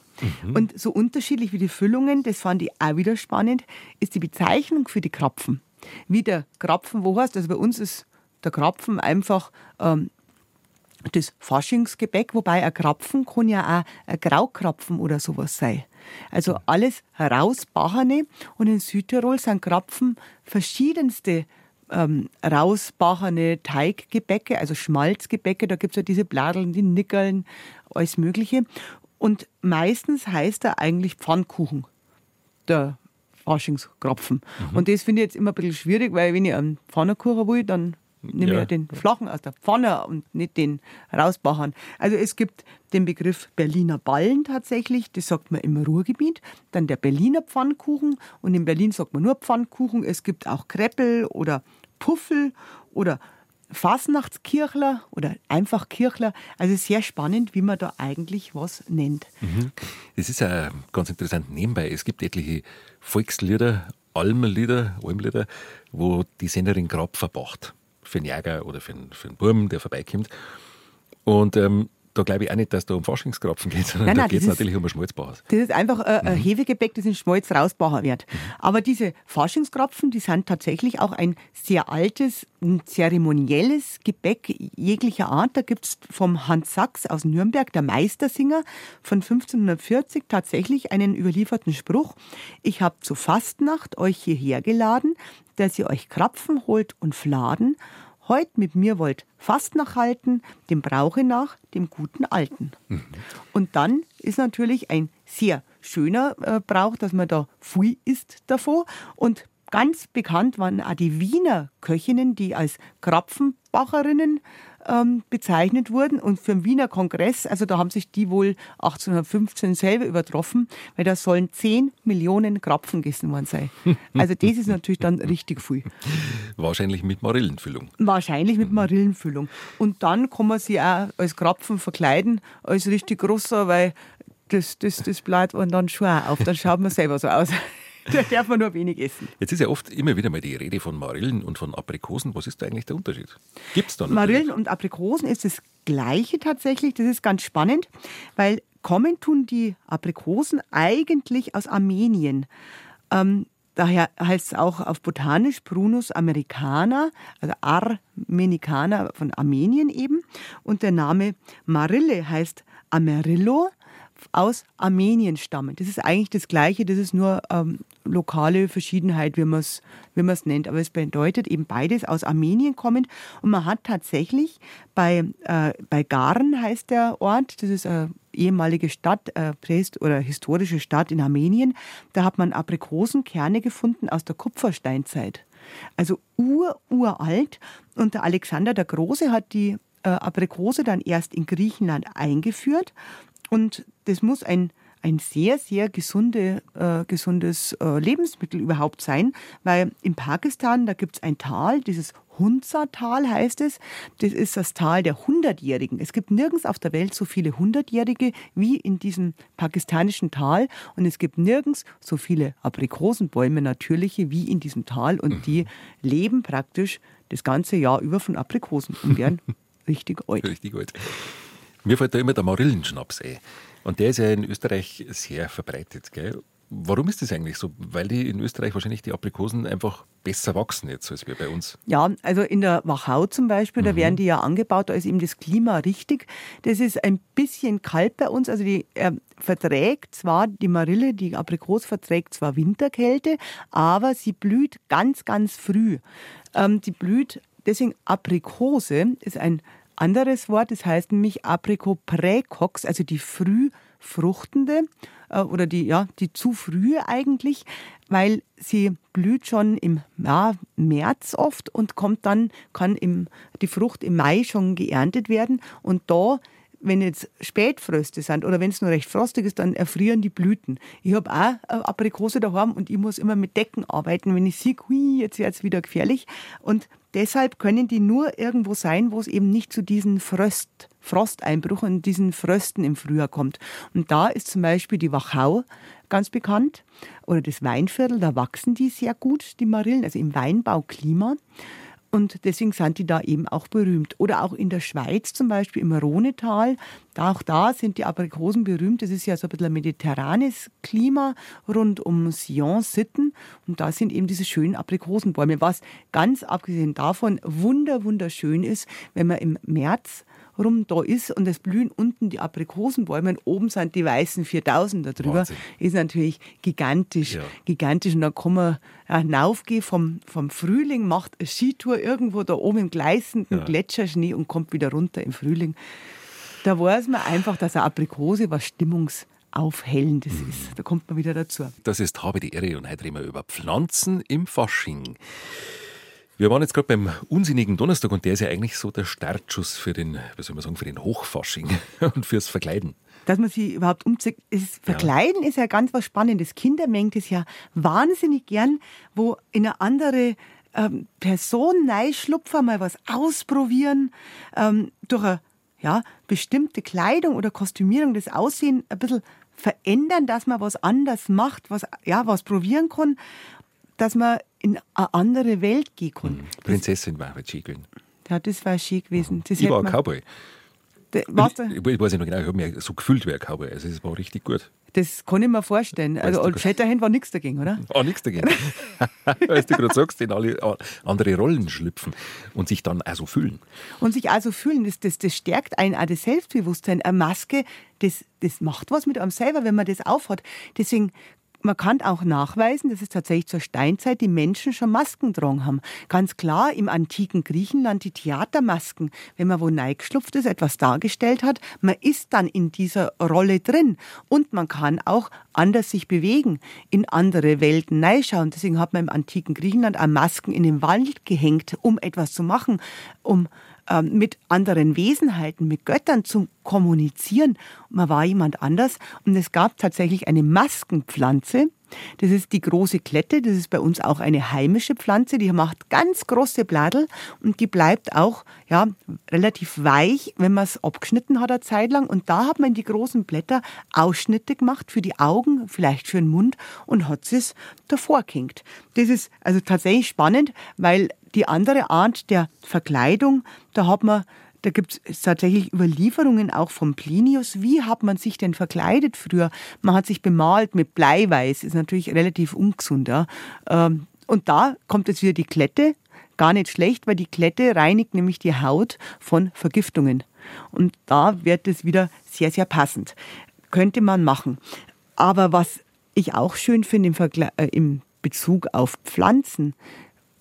Speaker 3: Mhm. Und so unterschiedlich wie die Füllungen, das fand ich auch wieder spannend, ist die Bezeichnung für die Krapfen. Wie der Krapfen, wo heißt, also bei uns ist der Krapfen einfach ähm, das Faschingsgebäck, wobei ein Krapfen kann ja auch ein Graukrapfen oder sowas sein. Also alles herausbachene und in Südtirol sind Krapfen verschiedenste ähm, rausbachene Teiggebäcke, also Schmalzgebäcke, da gibt es ja diese Bladeln, die Nickeln, alles Mögliche. Und meistens heißt er eigentlich Pfannkuchen, der Faschingskrapfen. Mhm. Und das finde ich jetzt immer ein bisschen schwierig, weil wenn ich einen Pfannkuchen will, dann nehme ja. den flachen aus der Pfanne und nicht den rausbachern. Also es gibt den Begriff Berliner Ballen tatsächlich, das sagt man im Ruhrgebiet. Dann der Berliner Pfannkuchen und in Berlin sagt man nur Pfannkuchen. Es gibt auch Kreppel oder Puffel oder Fasnachtskirchler oder einfach Kirchler. Also sehr spannend, wie man da eigentlich was nennt.
Speaker 2: Mhm. Das ist ja ganz interessant nebenbei. Es gibt etliche Volkslieder, Almlieder, Almlieder, wo die Sängerin Grab verbracht für einen Jäger oder für einen, für einen Burm, der vorbeikommt. Und ähm, da glaube ich auch nicht, dass da um Faschingskrapfen geht, sondern nein, nein, da geht es natürlich um ein Schmalzbauer.
Speaker 3: Das ist einfach äh, ein mhm. Hefegebäck, das in Schmalz rausbacher wird. Mhm. Aber diese Faschingskrapfen, die sind tatsächlich auch ein sehr altes, ein zeremonielles Gebäck jeglicher Art. Da gibt es vom Hans Sachs aus Nürnberg, der Meistersinger von 1540, tatsächlich einen überlieferten Spruch. Ich habe zur Fastnacht euch hierher geladen, dass ihr euch Krapfen holt und Fladen, heut mit mir wollt Fastnacht halten, dem Brauche nach, dem guten Alten. Mhm. Und dann ist natürlich ein sehr schöner äh, Brauch, dass man da viel isst davor. Und ganz bekannt waren auch die Wiener Köchinnen, die als Krapfenbacherinnen ähm, bezeichnet wurden. Und für den Wiener Kongress, also da haben sich die wohl 1815 selber übertroffen, weil da sollen 10 Millionen Krapfen gegessen worden sein. Also das ist natürlich dann richtig viel.
Speaker 2: Wahrscheinlich mit Marillenfüllung.
Speaker 3: Wahrscheinlich mit Marillenfüllung. Und dann kann man sie auch als Krapfen verkleiden, als richtig großer, weil das, das, das bleibt man dann schon auch auf. Dann schaut man selber so aus. Da darf man nur wenig essen.
Speaker 2: Jetzt ist ja oft immer wieder mal die Rede von Marillen und von Aprikosen. Was ist da eigentlich der Unterschied? Gibt es da
Speaker 3: noch? Marillen und Aprikosen ist das Gleiche tatsächlich. Das ist ganz spannend, weil kommen tun die Aprikosen eigentlich aus Armenien. Ähm, daher heißt es auch auf Botanisch Prunus americana, also Armenicana von Armenien eben. Und der Name Marille heißt Amarillo aus Armenien stammen. Das ist eigentlich das Gleiche, das ist nur ähm, lokale Verschiedenheit, wie man es wie nennt. Aber es bedeutet eben beides aus Armenien kommend. Und man hat tatsächlich bei, äh, bei Garen heißt der Ort, das ist eine ehemalige Stadt, äh, oder historische Stadt in Armenien, da hat man Aprikosenkerne gefunden aus der Kupfersteinzeit. Also ur, uralt. Und der Alexander der Große hat die äh, Aprikose dann erst in Griechenland eingeführt und das muss ein, ein sehr, sehr gesunde, äh, gesundes äh, Lebensmittel überhaupt sein, weil in Pakistan, da gibt es ein Tal, dieses Hunza-Tal heißt es. Das ist das Tal der Hundertjährigen. Es gibt nirgends auf der Welt so viele Hundertjährige wie in diesem pakistanischen Tal. Und es gibt nirgends so viele Aprikosenbäume, natürliche, wie in diesem Tal. Und die leben praktisch das ganze Jahr über von Aprikosen und werden richtig alt.
Speaker 2: Richtig alt. Mir fällt da immer der Marillenschnaps ein. Und der ist ja in Österreich sehr verbreitet. Gell? Warum ist das eigentlich so? Weil die in Österreich wahrscheinlich die Aprikosen einfach besser wachsen jetzt als wir bei uns.
Speaker 3: Ja, also in der Wachau zum Beispiel, mhm. da werden die ja angebaut, da ist eben das Klima richtig. Das ist ein bisschen kalt bei uns, also die äh, verträgt zwar, die Marille, die Aprikose verträgt zwar Winterkälte, aber sie blüht ganz, ganz früh. Ähm, die blüht, deswegen Aprikose ist ein anderes Wort, das heißt nämlich Apricot praecox, also die früh fruchtende äh, oder die, ja, die zu frühe eigentlich, weil sie blüht schon im ja, März oft und kommt dann, kann im, die Frucht im Mai schon geerntet werden und da wenn jetzt Spätfröste sind oder wenn es nur recht frostig ist, dann erfrieren die Blüten. Ich habe auch Aprikose daheim und ich muss immer mit Decken arbeiten, wenn ich sehe, hui, jetzt wird es wieder gefährlich. Und deshalb können die nur irgendwo sein, wo es eben nicht zu diesen Fröst, Frosteinbruch und diesen Frösten im Frühjahr kommt. Und da ist zum Beispiel die Wachau ganz bekannt oder das Weinviertel, da wachsen die sehr gut, die Marillen, also im Weinbauklima. Und deswegen sind die da eben auch berühmt. Oder auch in der Schweiz zum Beispiel im Rhonetal. Auch da sind die Aprikosen berühmt. Das ist ja so ein bisschen ein mediterranes Klima rund um Sion-Sitten. Und da sind eben diese schönen Aprikosenbäume. Was ganz abgesehen davon wunder, wunderschön ist, wenn man im März rum da ist und es blühen unten die Aprikosenbäume und oben sind die weißen 4000 da drüber, Wahnsinn. ist natürlich gigantisch. Ja. Gigantisch. Und dann kann man hinaufgehen vom, vom Frühling, macht eine Skitour irgendwo da oben im gleißenden ja. Gletscherschnee und kommt wieder runter im Frühling. Da weiß man einfach, dass eine Aprikose was Stimmungsaufhellendes mhm. ist. Da kommt man wieder dazu.
Speaker 2: Das ist Habe die Ehre und heute reden wir über Pflanzen im Fasching. Wir waren jetzt gerade beim unsinnigen Donnerstag und der ist ja eigentlich so der Startschuss für den, wie soll man sagen, für den Hochfasching und fürs Verkleiden.
Speaker 3: Dass man sich überhaupt umzieht. Das Verkleiden ja. ist ja ganz was Spannendes. Kinder mengen das ja wahnsinnig gern, wo in eine andere ähm, Person schlupfen, mal was ausprobieren, ähm, durch eine ja, bestimmte Kleidung oder Kostümierung das Aussehen ein bisschen verändern, dass man was anders macht, was, ja, was probieren kann dass man in eine andere Welt gehen kann. Mhm.
Speaker 2: Prinzessin war halt gewesen.
Speaker 3: Ja, das war schön gewesen. Das
Speaker 2: ich war ein Cowboy. Was ich, ich weiß nicht genau, ich habe mich so gefühlt wie ein Cowboy. Also es war richtig gut.
Speaker 3: Das kann ich mir vorstellen. Weißt also Old Shatterhand war nichts dagegen, oder?
Speaker 2: War nichts dagegen. Weil du gerade sagst, in alle andere Rollen schlüpfen und sich dann auch so fühlen.
Speaker 3: Und sich auch so fühlen, das, das, das stärkt einen auch das Selbstbewusstsein. Eine Maske, das, das macht was mit einem selber, wenn man das aufhat. Deswegen man kann auch nachweisen, dass es tatsächlich zur Steinzeit die Menschen schon Masken getragen haben. Ganz klar im antiken Griechenland die Theatermasken, wenn man wo neigeschlupft ist, etwas dargestellt hat, man ist dann in dieser Rolle drin und man kann auch anders sich bewegen, in andere Welten neischauen. Deswegen hat man im antiken Griechenland auch Masken in den Wald gehängt, um etwas zu machen, um mit anderen Wesenheiten, mit Göttern zu kommunizieren. Man war jemand anders und es gab tatsächlich eine Maskenpflanze, das ist die große Klette. Das ist bei uns auch eine heimische Pflanze. Die macht ganz große Bladel und die bleibt auch ja, relativ weich, wenn man es abgeschnitten hat eine Zeit lang. Und da hat man die großen Blätter Ausschnitte gemacht für die Augen, vielleicht für den Mund und hat es davor gehängt. Das ist also tatsächlich spannend, weil die andere Art der Verkleidung, da hat man da gibt es tatsächlich Überlieferungen auch von Plinius. Wie hat man sich denn verkleidet früher? Man hat sich bemalt mit Bleiweiß, ist natürlich relativ ungesund. Ja? Ähm, und da kommt jetzt wieder die Klette. Gar nicht schlecht, weil die Klette reinigt nämlich die Haut von Vergiftungen. Und da wird es wieder sehr, sehr passend. Könnte man machen. Aber was ich auch schön finde im, äh, im Bezug auf Pflanzen,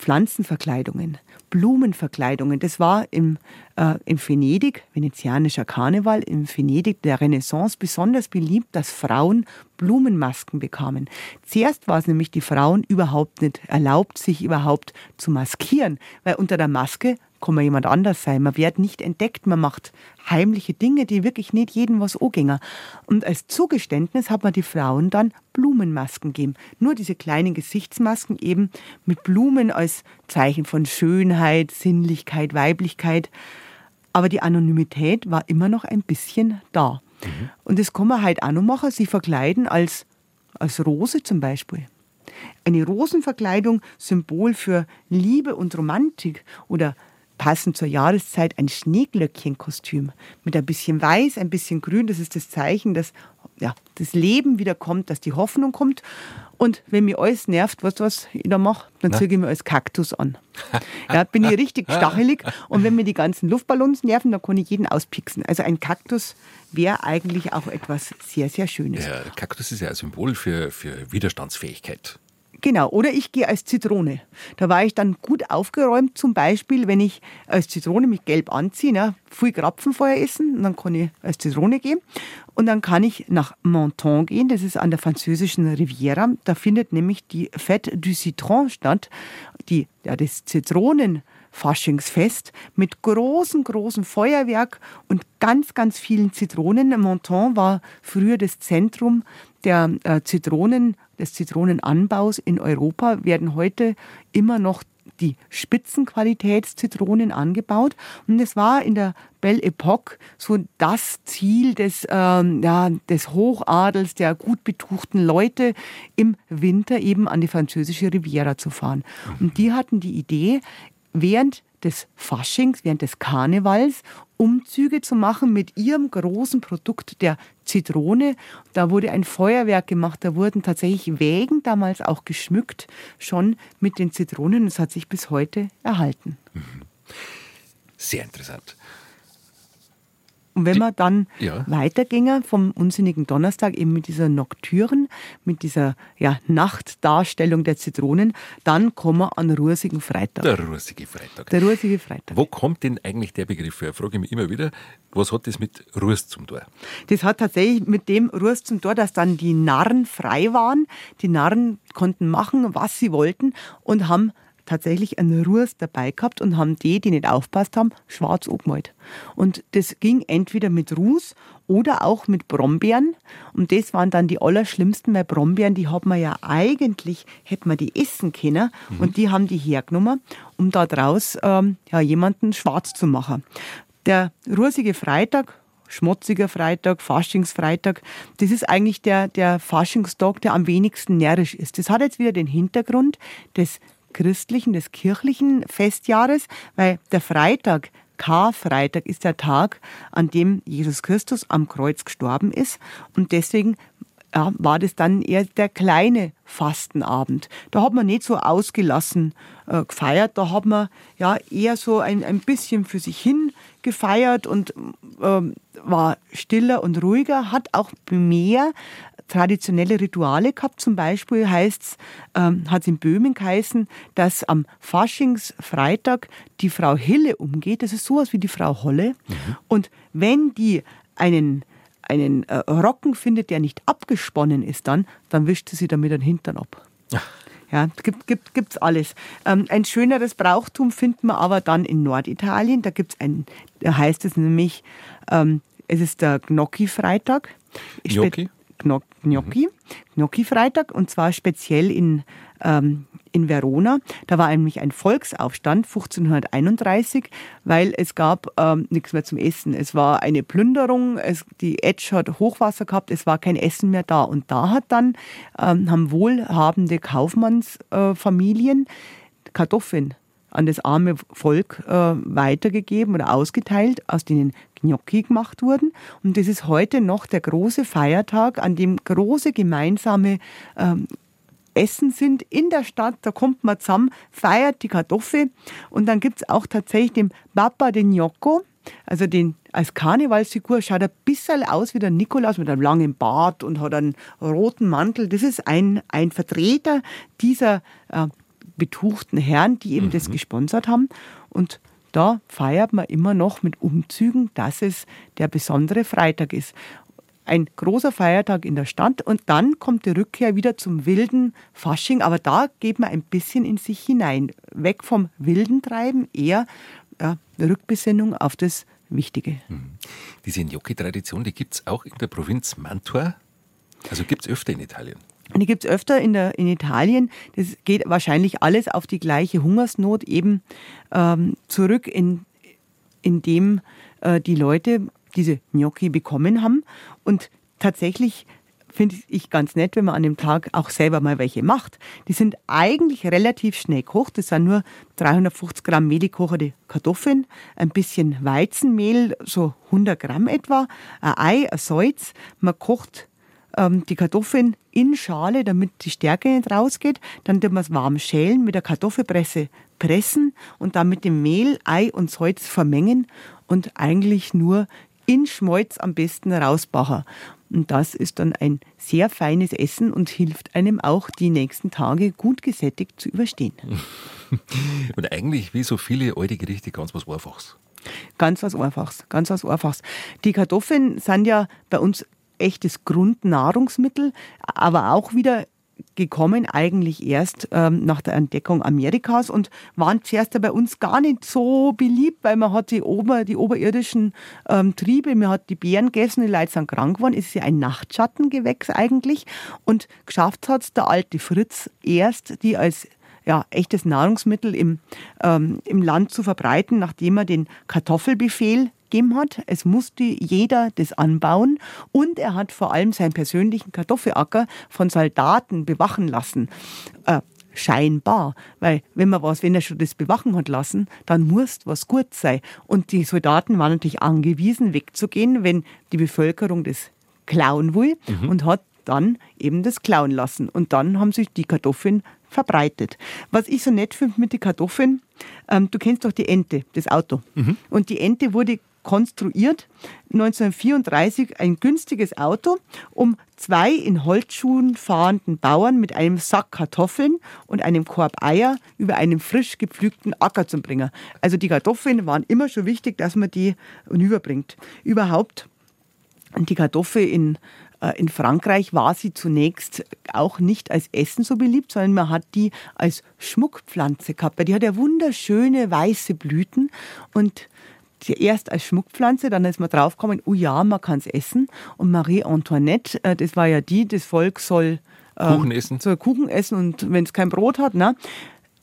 Speaker 3: Pflanzenverkleidungen. Blumenverkleidungen. Das war im, äh, im Venedig, venezianischer Karneval, im Venedig der Renaissance besonders beliebt, dass Frauen Blumenmasken bekamen. Zuerst war es nämlich die Frauen überhaupt nicht erlaubt, sich überhaupt zu maskieren, weil unter der Maske kann man jemand anders sein. Man wird nicht entdeckt, man macht heimliche Dinge, die wirklich nicht jedem was angehen. Und als Zugeständnis hat man die Frauen dann Blumenmasken gegeben. Nur diese kleinen Gesichtsmasken eben mit Blumen als Zeichen von Schönheit, Sinnlichkeit, Weiblichkeit. Aber die Anonymität war immer noch ein bisschen da. Mhm. Und das kann man halt auch noch machen, sie verkleiden als, als Rose zum Beispiel. Eine Rosenverkleidung, Symbol für Liebe und Romantik oder passend zur Jahreszeit ein Schneeglöckchenkostüm mit ein bisschen Weiß, ein bisschen Grün. Das ist das Zeichen, dass ja, das Leben wieder kommt, dass die Hoffnung kommt. Und wenn mir alles nervt, weißt du, was ich da mache? Dann ziehe ich mir als Kaktus an. Ja, bin ich richtig stachelig. Und wenn mir die ganzen Luftballons nerven, dann kann ich jeden auspixen. Also ein Kaktus wäre eigentlich auch etwas sehr, sehr Schönes.
Speaker 2: Ja, Kaktus ist ja ein Symbol für, für Widerstandsfähigkeit.
Speaker 3: Genau, oder ich gehe als Zitrone. Da war ich dann gut aufgeräumt, zum Beispiel, wenn ich als Zitrone mich gelb anziehe, ne, viel Krapfen essen, und dann kann ich als Zitrone gehen. Und dann kann ich nach Menton gehen, das ist an der französischen Riviera. Da findet nämlich die Fête du Citron statt, die, ja, das Zitronen. Faschingsfest mit großem, großem Feuerwerk und ganz, ganz vielen Zitronen. Menton war früher das Zentrum der äh, Zitronen, des Zitronenanbaus in Europa, werden heute immer noch die Spitzenqualitätszitronen angebaut. Und es war in der Belle Epoque so das Ziel des, ähm, ja, des Hochadels, der gut betuchten Leute, im Winter eben an die französische Riviera zu fahren. Und die hatten die Idee, während des Faschings, während des Karnevals Umzüge zu machen mit ihrem großen Produkt der Zitrone. Da wurde ein Feuerwerk gemacht, da wurden tatsächlich Wägen damals auch geschmückt, schon mit den Zitronen. Das hat sich bis heute erhalten.
Speaker 2: Sehr interessant.
Speaker 3: Und wenn man dann ja. weiterginge vom unsinnigen Donnerstag eben mit dieser Noktüren, mit dieser ja, Nachtdarstellung der Zitronen, dann kommen wir an Ruhesigen Freitag.
Speaker 2: Der Ruhesige Freitag.
Speaker 3: Der Ruhesige Freitag.
Speaker 2: Wo kommt denn eigentlich der Begriff her? Frage ich mich immer wieder, was hat das mit Ruß zum Tor?
Speaker 3: Das hat tatsächlich mit dem Ruß zum Tor, dass dann die Narren frei waren. Die Narren konnten machen, was sie wollten und haben tatsächlich einen Ruß dabei gehabt und haben die, die nicht aufpasst haben, schwarz angemalt. Und das ging entweder mit Ruß oder auch mit Brombeeren. Und das waren dann die allerschlimmsten, weil Brombeeren, die hat man ja eigentlich, hätte man die essen können. Mhm. Und die haben die hergenommen, um da draus ähm, ja, jemanden schwarz zu machen. Der rußige Freitag, schmutziger Freitag, Faschingsfreitag. Das ist eigentlich der, der Faschingstag, der am wenigsten närrisch ist. Das hat jetzt wieder den Hintergrund des christlichen, des kirchlichen Festjahres, weil der Freitag, Karfreitag, ist der Tag, an dem Jesus Christus am Kreuz gestorben ist. Und deswegen ja, war das dann eher der kleine Fastenabend. Da hat man nicht so ausgelassen äh, gefeiert, da hat man ja eher so ein, ein bisschen für sich hin gefeiert und äh, war stiller und ruhiger, hat auch mehr traditionelle Rituale gehabt. Zum Beispiel heißt's, ähm, hat es in Böhmen geheißen, dass am Faschingsfreitag die Frau Hille umgeht. Das ist sowas wie die Frau Holle. Mhm. Und wenn die einen einen äh, Rocken findet, der nicht abgesponnen ist, dann, dann wischt sie damit den Hintern ab. Ja, gibt, gibt, gibt's alles. Ähm, ein schöneres Brauchtum findet man aber dann in Norditalien. Da gibt's ein, da heißt es nämlich, ähm, es ist der Gnocchi-Freitag.
Speaker 2: Gnocchi?
Speaker 3: Gnocchi, Gnocchi-Freitag und zwar speziell in, ähm, in Verona. Da war nämlich ein Volksaufstand 1531, weil es gab ähm, nichts mehr zum Essen. Es war eine Plünderung, es, die Etsch hat Hochwasser gehabt, es war kein Essen mehr da. Und da hat dann, ähm, haben wohlhabende Kaufmannsfamilien äh, Kartoffeln an das arme Volk äh, weitergegeben oder ausgeteilt, aus denen Gnocchi gemacht wurden. Und das ist heute noch der große Feiertag, an dem große gemeinsame ähm, Essen sind in der Stadt. Da kommt man zusammen, feiert die Kartoffel. Und dann gibt es auch tatsächlich den Papa de Gnocco, also den als Karnevalsfigur schaut er ein bisschen aus wie der Nikolaus mit einem langen Bart und hat einen roten Mantel. Das ist ein, ein Vertreter dieser äh, betuchten Herren, die eben mhm. das gesponsert haben. Und da feiert man immer noch mit Umzügen, dass es der besondere Freitag ist. Ein großer Feiertag in der Stadt und dann kommt die Rückkehr wieder zum wilden Fasching, aber da geht man ein bisschen in sich hinein. Weg vom wilden Treiben, eher ja, Rückbesinnung auf das Wichtige. Mhm.
Speaker 2: Diese Gnocchi-Tradition, die gibt es auch in der Provinz Mantua. Also gibt es öfter in Italien.
Speaker 3: Die gibt es öfter in, der, in Italien. Das geht wahrscheinlich alles auf die gleiche Hungersnot eben ähm, zurück, in, in dem äh, die Leute diese Gnocchi bekommen haben. Und tatsächlich finde ich ganz nett, wenn man an dem Tag auch selber mal welche macht. Die sind eigentlich relativ schnell gekocht. Das sind nur 350 Gramm mehligkocherte Kartoffeln, ein bisschen Weizenmehl, so 100 Gramm etwa, ein Ei, ein Salz. Man kocht ähm, die Kartoffeln in Schale, damit die Stärke nicht rausgeht. Dann tut man es warm schälen, mit der Kartoffelpresse pressen und dann mit dem Mehl, Ei und Salz vermengen und eigentlich nur in Schmalz am besten rausbachen. Und das ist dann ein sehr feines Essen und hilft einem auch, die nächsten Tage gut gesättigt zu überstehen.
Speaker 2: Und eigentlich, wie so viele alte Gerichte, ganz was Einfaches.
Speaker 3: Ganz was Einfaches, ganz was Einfaches. Die Kartoffeln sind ja bei uns echtes Grundnahrungsmittel, aber auch wieder gekommen eigentlich erst ähm, nach der Entdeckung Amerikas und waren zuerst bei uns gar nicht so beliebt, weil man hat die, Ober, die oberirdischen ähm, Triebe, man hat die Beeren gegessen, die Leute sind krank geworden. Es ist ja ein Nachtschattengewächs eigentlich und geschafft hat der alte Fritz erst, die als ja, echtes Nahrungsmittel im, ähm, im Land zu verbreiten, nachdem er den Kartoffelbefehl gegeben hat. Es musste jeder das anbauen und er hat vor allem seinen persönlichen Kartoffelacker von Soldaten bewachen lassen. Äh, scheinbar, weil wenn man was, wenn er schon das bewachen hat lassen, dann muss was gut sein. Und die Soldaten waren natürlich angewiesen, wegzugehen, wenn die Bevölkerung das klauen will mhm. und hat dann eben das klauen lassen. Und dann haben sich die Kartoffeln verbreitet. Was ich so nett finde mit den Kartoffeln, ähm, du kennst doch die Ente, das Auto. Mhm. Und die Ente wurde konstruiert, 1934 ein günstiges Auto, um zwei in Holzschuhen fahrenden Bauern mit einem Sack Kartoffeln und einem Korb Eier über einen frisch gepflügten Acker zu bringen. Also die Kartoffeln waren immer schon wichtig, dass man die überbringt. Überhaupt die Kartoffel in äh, in Frankreich war sie zunächst auch nicht als Essen so beliebt, sondern man hat die als Schmuckpflanze gehabt. Die hat ja wunderschöne weiße Blüten und erst als Schmuckpflanze, dann ist man draufgekommen, oh ja, man kann es essen. Und Marie Antoinette, äh, das war ja die, das Volk soll
Speaker 2: ähm, Kuchen essen.
Speaker 3: Soll Kuchen essen und wenn es kein Brot hat, ne?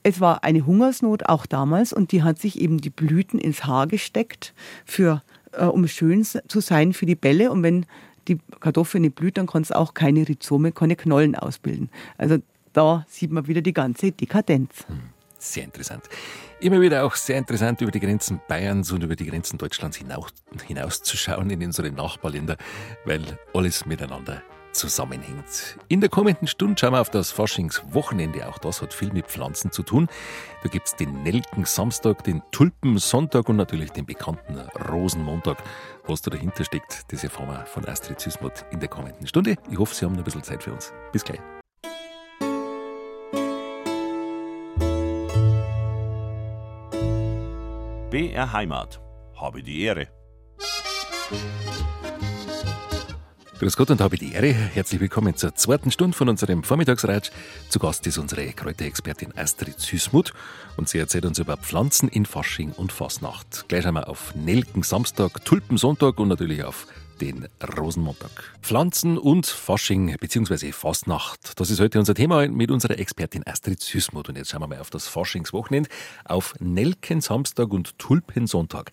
Speaker 3: Es war eine Hungersnot auch damals und die hat sich eben die Blüten ins Haar gesteckt, für, äh, um schön zu sein für die Bälle. Und wenn die Kartoffel nicht blüht, dann kann es auch keine Rhizome, keine Knollen ausbilden. Also da sieht man wieder die ganze Dekadenz. Hm,
Speaker 2: sehr interessant. Immer wieder auch sehr interessant, über die Grenzen Bayerns und über die Grenzen Deutschlands hinaus, hinauszuschauen in unsere Nachbarländer, weil alles miteinander zusammenhängt. In der kommenden Stunde schauen wir auf das Faschingswochenende. Auch das hat viel mit Pflanzen zu tun. Da gibt es den Nelken-Samstag, den Tulpensonntag und natürlich den bekannten Rosenmontag. Was da dahinter steckt, das erfahren wir von Astrid Süßmuth in der kommenden Stunde. Ich hoffe, Sie haben ein bisschen Zeit für uns. Bis gleich.
Speaker 1: BR Heimat. Habe die Ehre.
Speaker 2: Grüß Gott und habe die Ehre. Herzlich willkommen zur zweiten Stunde von unserem Vormittagsratsch. Zu Gast ist unsere Kräuterexpertin Astrid Süßmuth und sie erzählt uns über Pflanzen in Fasching und Fasnacht. Gleich einmal auf Nelken Samstag, Tulpensonntag und natürlich auf den Rosenmontag. Pflanzen und Fasching bzw. Fastnacht. Das ist heute unser Thema mit unserer Expertin Astrid Süßmuth. Und jetzt schauen wir mal auf das Faschingswochenende, auf Nelken Samstag und Tulpensonntag.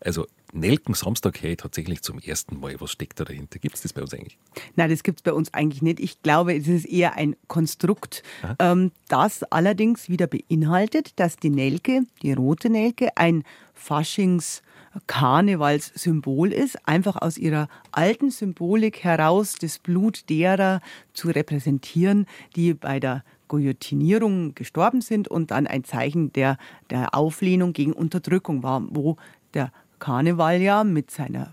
Speaker 2: Also Nelken Samstag her tatsächlich zum ersten Mal. Was steckt da dahinter? Gibt es das bei uns eigentlich?
Speaker 3: Nein, das gibt es bei uns eigentlich nicht. Ich glaube, es ist eher ein Konstrukt, ähm, das allerdings wieder beinhaltet, dass die Nelke, die rote Nelke, ein Faschings- Karnevalssymbol ist, einfach aus ihrer alten Symbolik heraus das Blut derer zu repräsentieren, die bei der Guillotinierung gestorben sind und dann ein Zeichen der, der Auflehnung gegen Unterdrückung war, wo der Karneval ja mit seiner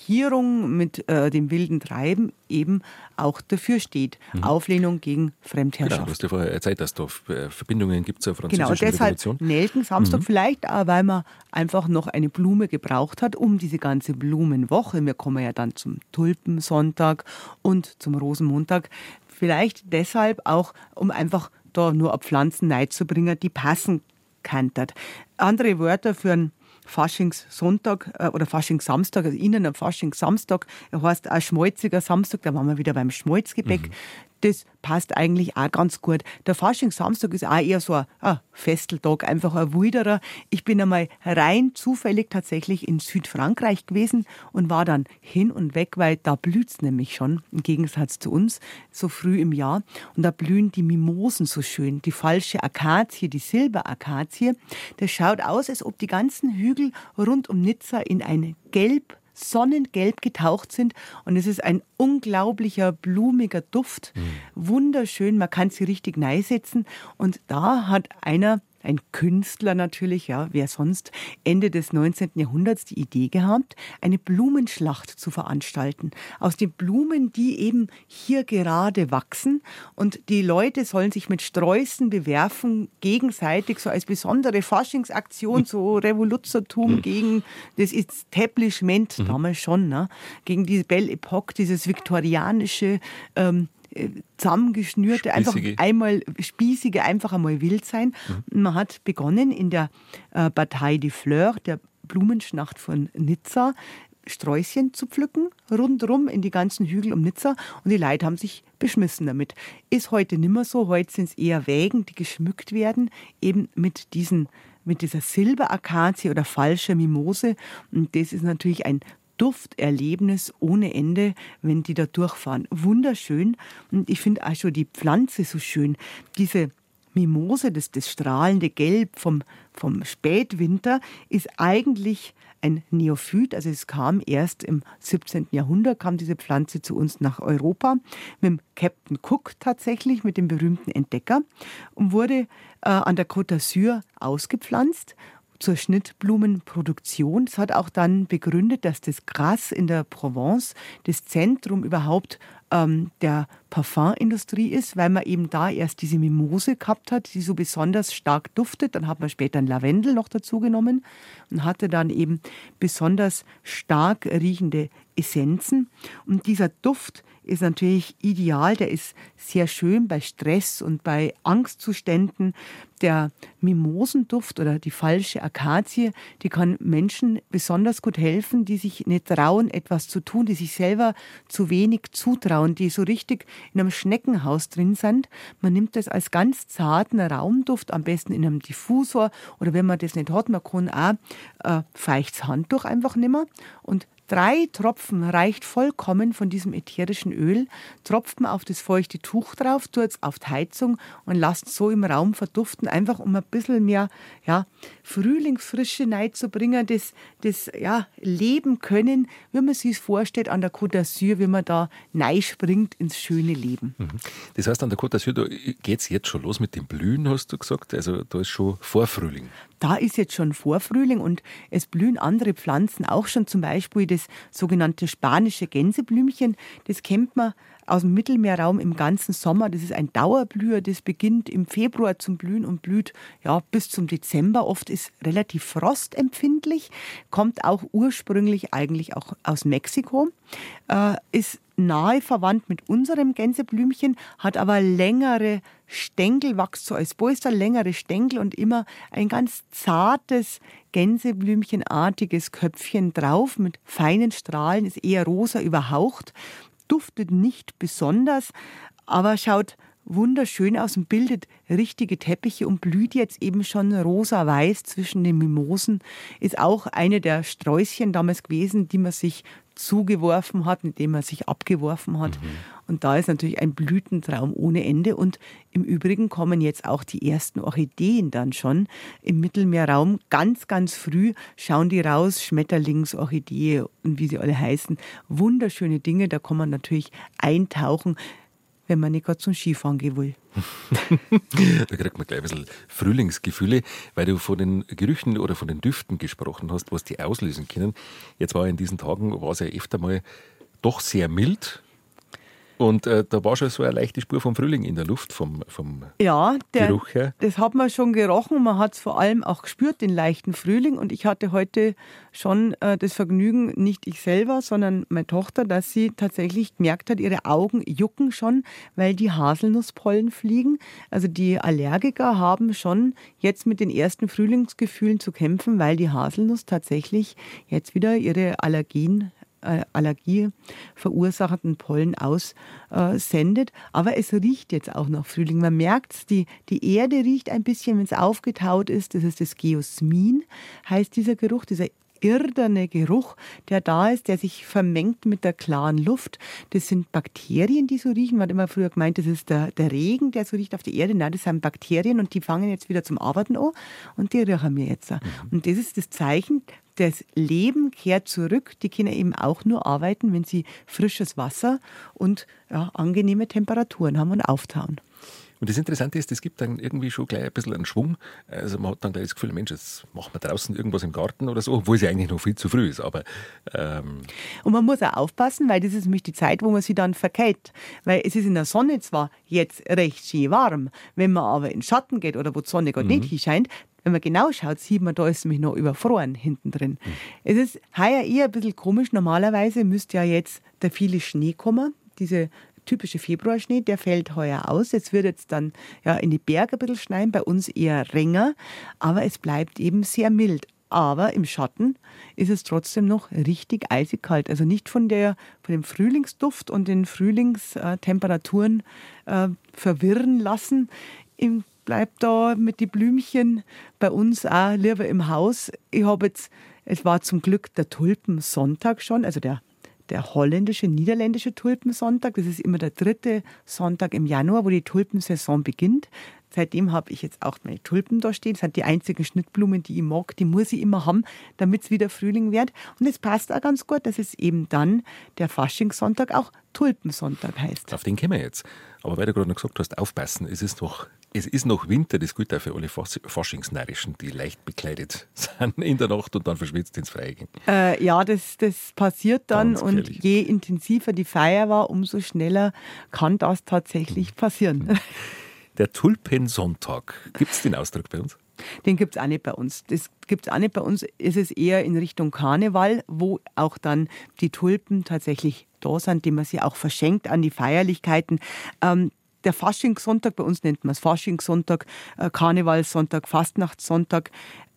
Speaker 3: Maskierung, mit äh, dem wilden Treiben eben auch dafür steht. Mhm. Auflehnung gegen Fremdherrschaft.
Speaker 2: Genau, du hast ja vorher erzählt, dass da äh, Verbindungen gibt zur französischen
Speaker 3: genau, deshalb
Speaker 2: Revolution.
Speaker 3: Nelken Samstag mhm. vielleicht, auch weil man einfach noch eine Blume gebraucht hat, um diese ganze Blumenwoche. Wir kommen ja dann zum Tulpensonntag und zum Rosenmontag. Vielleicht deshalb auch, um einfach da nur auf Pflanzen Neid zu bringen, die passen kantert. Andere Wörter für einen Faschingssonntag äh, oder Faschingssamstag, also Ihnen am Faschingssamstag, er heißt auch schmolziger Samstag, da waren wir wieder beim Schmolzgebäck. Mhm das passt eigentlich auch ganz gut. Der Faschingssamstag ist auch eher so ein, ein Festeltag, einfach ein wilderer. Ich bin einmal rein zufällig tatsächlich in Südfrankreich gewesen und war dann hin und weg, weil da blüht es nämlich schon, im Gegensatz zu uns, so früh im Jahr. Und da blühen die Mimosen so schön, die falsche Akazie, die Silberakazie. Das schaut aus, als ob die ganzen Hügel rund um Nizza in eine gelb sonnengelb getaucht sind. Und es ist ein unglaublicher, blumiger Duft. Mhm. Wunderschön, man kann sie richtig neisetzen. Und da hat einer ein Künstler natürlich, ja, wer sonst, Ende des 19. Jahrhunderts die Idee gehabt, eine Blumenschlacht zu veranstalten. Aus den Blumen, die eben hier gerade wachsen. Und die Leute sollen sich mit Sträußen bewerfen, gegenseitig, so als besondere Faschingsaktion, so Revoluzertum mhm. gegen das Establishment, mhm. damals schon, ne? gegen die Belle Epoque, dieses viktorianische ähm, zusammengeschnürte, einfach einmal spießige, einfach einmal wild sein. Mhm. Man hat begonnen in der äh, Bataille des Fleurs, der Blumenschnacht von Nizza, Sträußchen zu pflücken, rundherum in die ganzen Hügel um Nizza und die Leute haben sich beschmissen damit. Ist heute nimmer so, heute sind es eher Wägen, die geschmückt werden, eben mit diesen mit dieser Silberakazie oder falscher Mimose. Und das ist natürlich ein Dufterlebnis ohne Ende, wenn die da durchfahren. Wunderschön. Und ich finde auch schon die Pflanze so schön. Diese Mimose, das, das strahlende Gelb vom, vom Spätwinter, ist eigentlich ein Neophyt, also es kam erst im 17. Jahrhundert, kam diese Pflanze zu uns nach Europa, mit dem Captain Cook tatsächlich, mit dem berühmten Entdecker, und wurde äh, an der Côte d'Azur ausgepflanzt zur Schnittblumenproduktion. Es hat auch dann begründet, dass das Gras in der Provence das Zentrum überhaupt ähm, der Parfumindustrie ist, weil man eben da erst diese Mimose gehabt hat, die so besonders stark duftet. Dann hat man später ein Lavendel noch dazu genommen und hatte dann eben besonders stark riechende Essenzen. Und dieser Duft ist natürlich ideal, der ist sehr schön bei Stress und bei Angstzuständen. Der Mimosenduft oder die falsche Akazie, die kann Menschen besonders gut helfen, die sich nicht trauen, etwas zu tun, die sich selber zu wenig zutrauen, die so richtig in einem Schneckenhaus drin sind. Man nimmt das als ganz zarten Raumduft, am besten in einem Diffusor oder wenn man das nicht hat, man kann auch äh, feuchtes Handtuch einfach nehmen und Drei Tropfen reicht vollkommen von diesem ätherischen Öl. Tropft man auf das feuchte Tuch drauf, tut es auf die Heizung und lasst so im Raum verduften, einfach um ein bisschen mehr ja, Frühlingsfrische zu bringen, das, das ja, leben können, wie man sich vorstellt an der Côte d'Azur, wie man da springt ins schöne Leben. Mhm.
Speaker 2: Das heißt, an der Côte d'Azur geht es jetzt schon los mit dem Blühen, hast du gesagt? Also da ist schon Vorfrühling
Speaker 3: da ist jetzt schon Vorfrühling und es blühen andere Pflanzen auch schon, zum Beispiel das sogenannte spanische Gänseblümchen. Das kennt man aus dem Mittelmeerraum im ganzen Sommer. Das ist ein Dauerblüher, das beginnt im Februar zum Blühen und blüht ja, bis zum Dezember. Oft ist relativ frostempfindlich, kommt auch ursprünglich eigentlich auch aus Mexiko, äh, ist nahe verwandt mit unserem Gänseblümchen, hat aber längere Stängel, wächst so als Polster, längere Stängel und immer ein ganz zartes, Gänseblümchenartiges Köpfchen drauf mit feinen Strahlen, ist eher rosa überhaucht, duftet nicht besonders, aber schaut wunderschön aus und bildet richtige Teppiche und blüht jetzt eben schon rosa-weiß zwischen den Mimosen. Ist auch eine der Sträußchen damals gewesen, die man sich zugeworfen hat, mit dem man sich abgeworfen hat. Mhm. Und da ist natürlich ein Blütentraum ohne Ende. Und im Übrigen kommen jetzt auch die ersten Orchideen dann schon im Mittelmeerraum. Ganz, ganz früh schauen die raus, Schmetterlingsorchidee und wie sie alle heißen. Wunderschöne Dinge, da kann man natürlich eintauchen wenn man nicht gerade zum Skifahren gehen will.
Speaker 2: da kriegt man gleich ein bisschen Frühlingsgefühle, weil du von den Gerüchen oder von den Düften gesprochen hast, was die auslösen können. Jetzt war in diesen Tagen, war es ja öfter mal doch sehr mild. Und äh, da war schon so eine leichte Spur vom Frühling in der Luft, vom, vom
Speaker 3: ja, der, Geruch her. Das hat man schon gerochen. Man hat es vor allem auch gespürt, den leichten Frühling. Und ich hatte heute schon äh, das Vergnügen, nicht ich selber, sondern meine Tochter, dass sie tatsächlich gemerkt hat, ihre Augen jucken schon, weil die Haselnusspollen fliegen. Also die Allergiker haben schon jetzt mit den ersten Frühlingsgefühlen zu kämpfen, weil die Haselnuss tatsächlich jetzt wieder ihre Allergien Allergie verursachenden Pollen aussendet. Aber es riecht jetzt auch nach Frühling. Man merkt es, die, die Erde riecht ein bisschen, wenn es aufgetaut ist. Das ist das Geosmin, heißt dieser Geruch, dieser irdene Geruch, der da ist, der sich vermengt mit der klaren Luft. Das sind Bakterien, die so riechen. Man hat immer früher gemeint, das ist der, der Regen, der so riecht auf der Erde. Nein, das sind Bakterien und die fangen jetzt wieder zum Arbeiten an und die riechen wir jetzt. Mhm. Und das ist das Zeichen, das Leben kehrt zurück. Die Kinder eben auch nur arbeiten, wenn sie frisches Wasser und ja, angenehme Temperaturen haben und auftauen.
Speaker 2: Und das Interessante ist, es gibt dann irgendwie schon gleich ein bisschen einen Schwung. Also man hat dann gleich das Gefühl, Mensch, jetzt machen wir draußen irgendwas im Garten oder so, obwohl es ja eigentlich noch viel zu früh ist. Aber,
Speaker 3: ähm Und man muss auch aufpassen, weil das ist nämlich die Zeit, wo man sich dann verkehrt. Weil es ist in der Sonne zwar jetzt recht schön warm, wenn man aber in Schatten geht oder wo die Sonne gerade mhm. nicht hinscheint, wenn man genau schaut, sieht man, da ist nämlich noch überfroren hinten drin. Mhm. Es ist heuer eher ein bisschen komisch. Normalerweise müsste ja jetzt der viele Schnee kommen. Diese typische Februarschnee, der fällt heuer aus. Es wird jetzt dann ja, in die Berge ein bisschen schneien, bei uns eher ringer, aber es bleibt eben sehr mild. Aber im Schatten ist es trotzdem noch richtig eisig kalt. Also nicht von, der, von dem Frühlingsduft und den Frühlingstemperaturen äh, verwirren lassen. Im bleibt da mit den Blümchen bei uns auch lieber im Haus. Ich habe jetzt, es war zum Glück der Tulpensonntag schon, also der, der holländische, niederländische Tulpensonntag. Das ist immer der dritte Sonntag im Januar, wo die Tulpensaison beginnt. Seitdem habe ich jetzt auch meine Tulpen da stehen. Das sind die einzigen Schnittblumen, die ich mag. Die muss ich immer haben, damit es wieder Frühling wird. Und es passt auch ganz gut, dass es eben dann der Faschingssonntag auch Tulpensonntag heißt.
Speaker 2: Auf den kommen wir jetzt. Aber weil du gerade noch gesagt hast, aufpassen, es ist noch, es ist noch Winter, das gilt auch für alle Faschingsnarrischen, die leicht bekleidet sind in der Nacht und dann verschwitzt ins Freie gehen.
Speaker 3: Äh, ja, das, das passiert dann und je intensiver die Feier war, umso schneller kann das tatsächlich passieren.
Speaker 2: Der Tulpensonntag, gibt es den Ausdruck bei uns?
Speaker 3: Den gibt es auch nicht bei uns. Das gibt es auch nicht bei uns. Es ist eher in Richtung Karneval, wo auch dann die Tulpen tatsächlich da sind, die man sie auch verschenkt an die Feierlichkeiten. Ähm, der Faschingssonntag, bei uns nennt man es Faschingssonntag, äh, Karnevalssonntag, Fastnachtssonntag.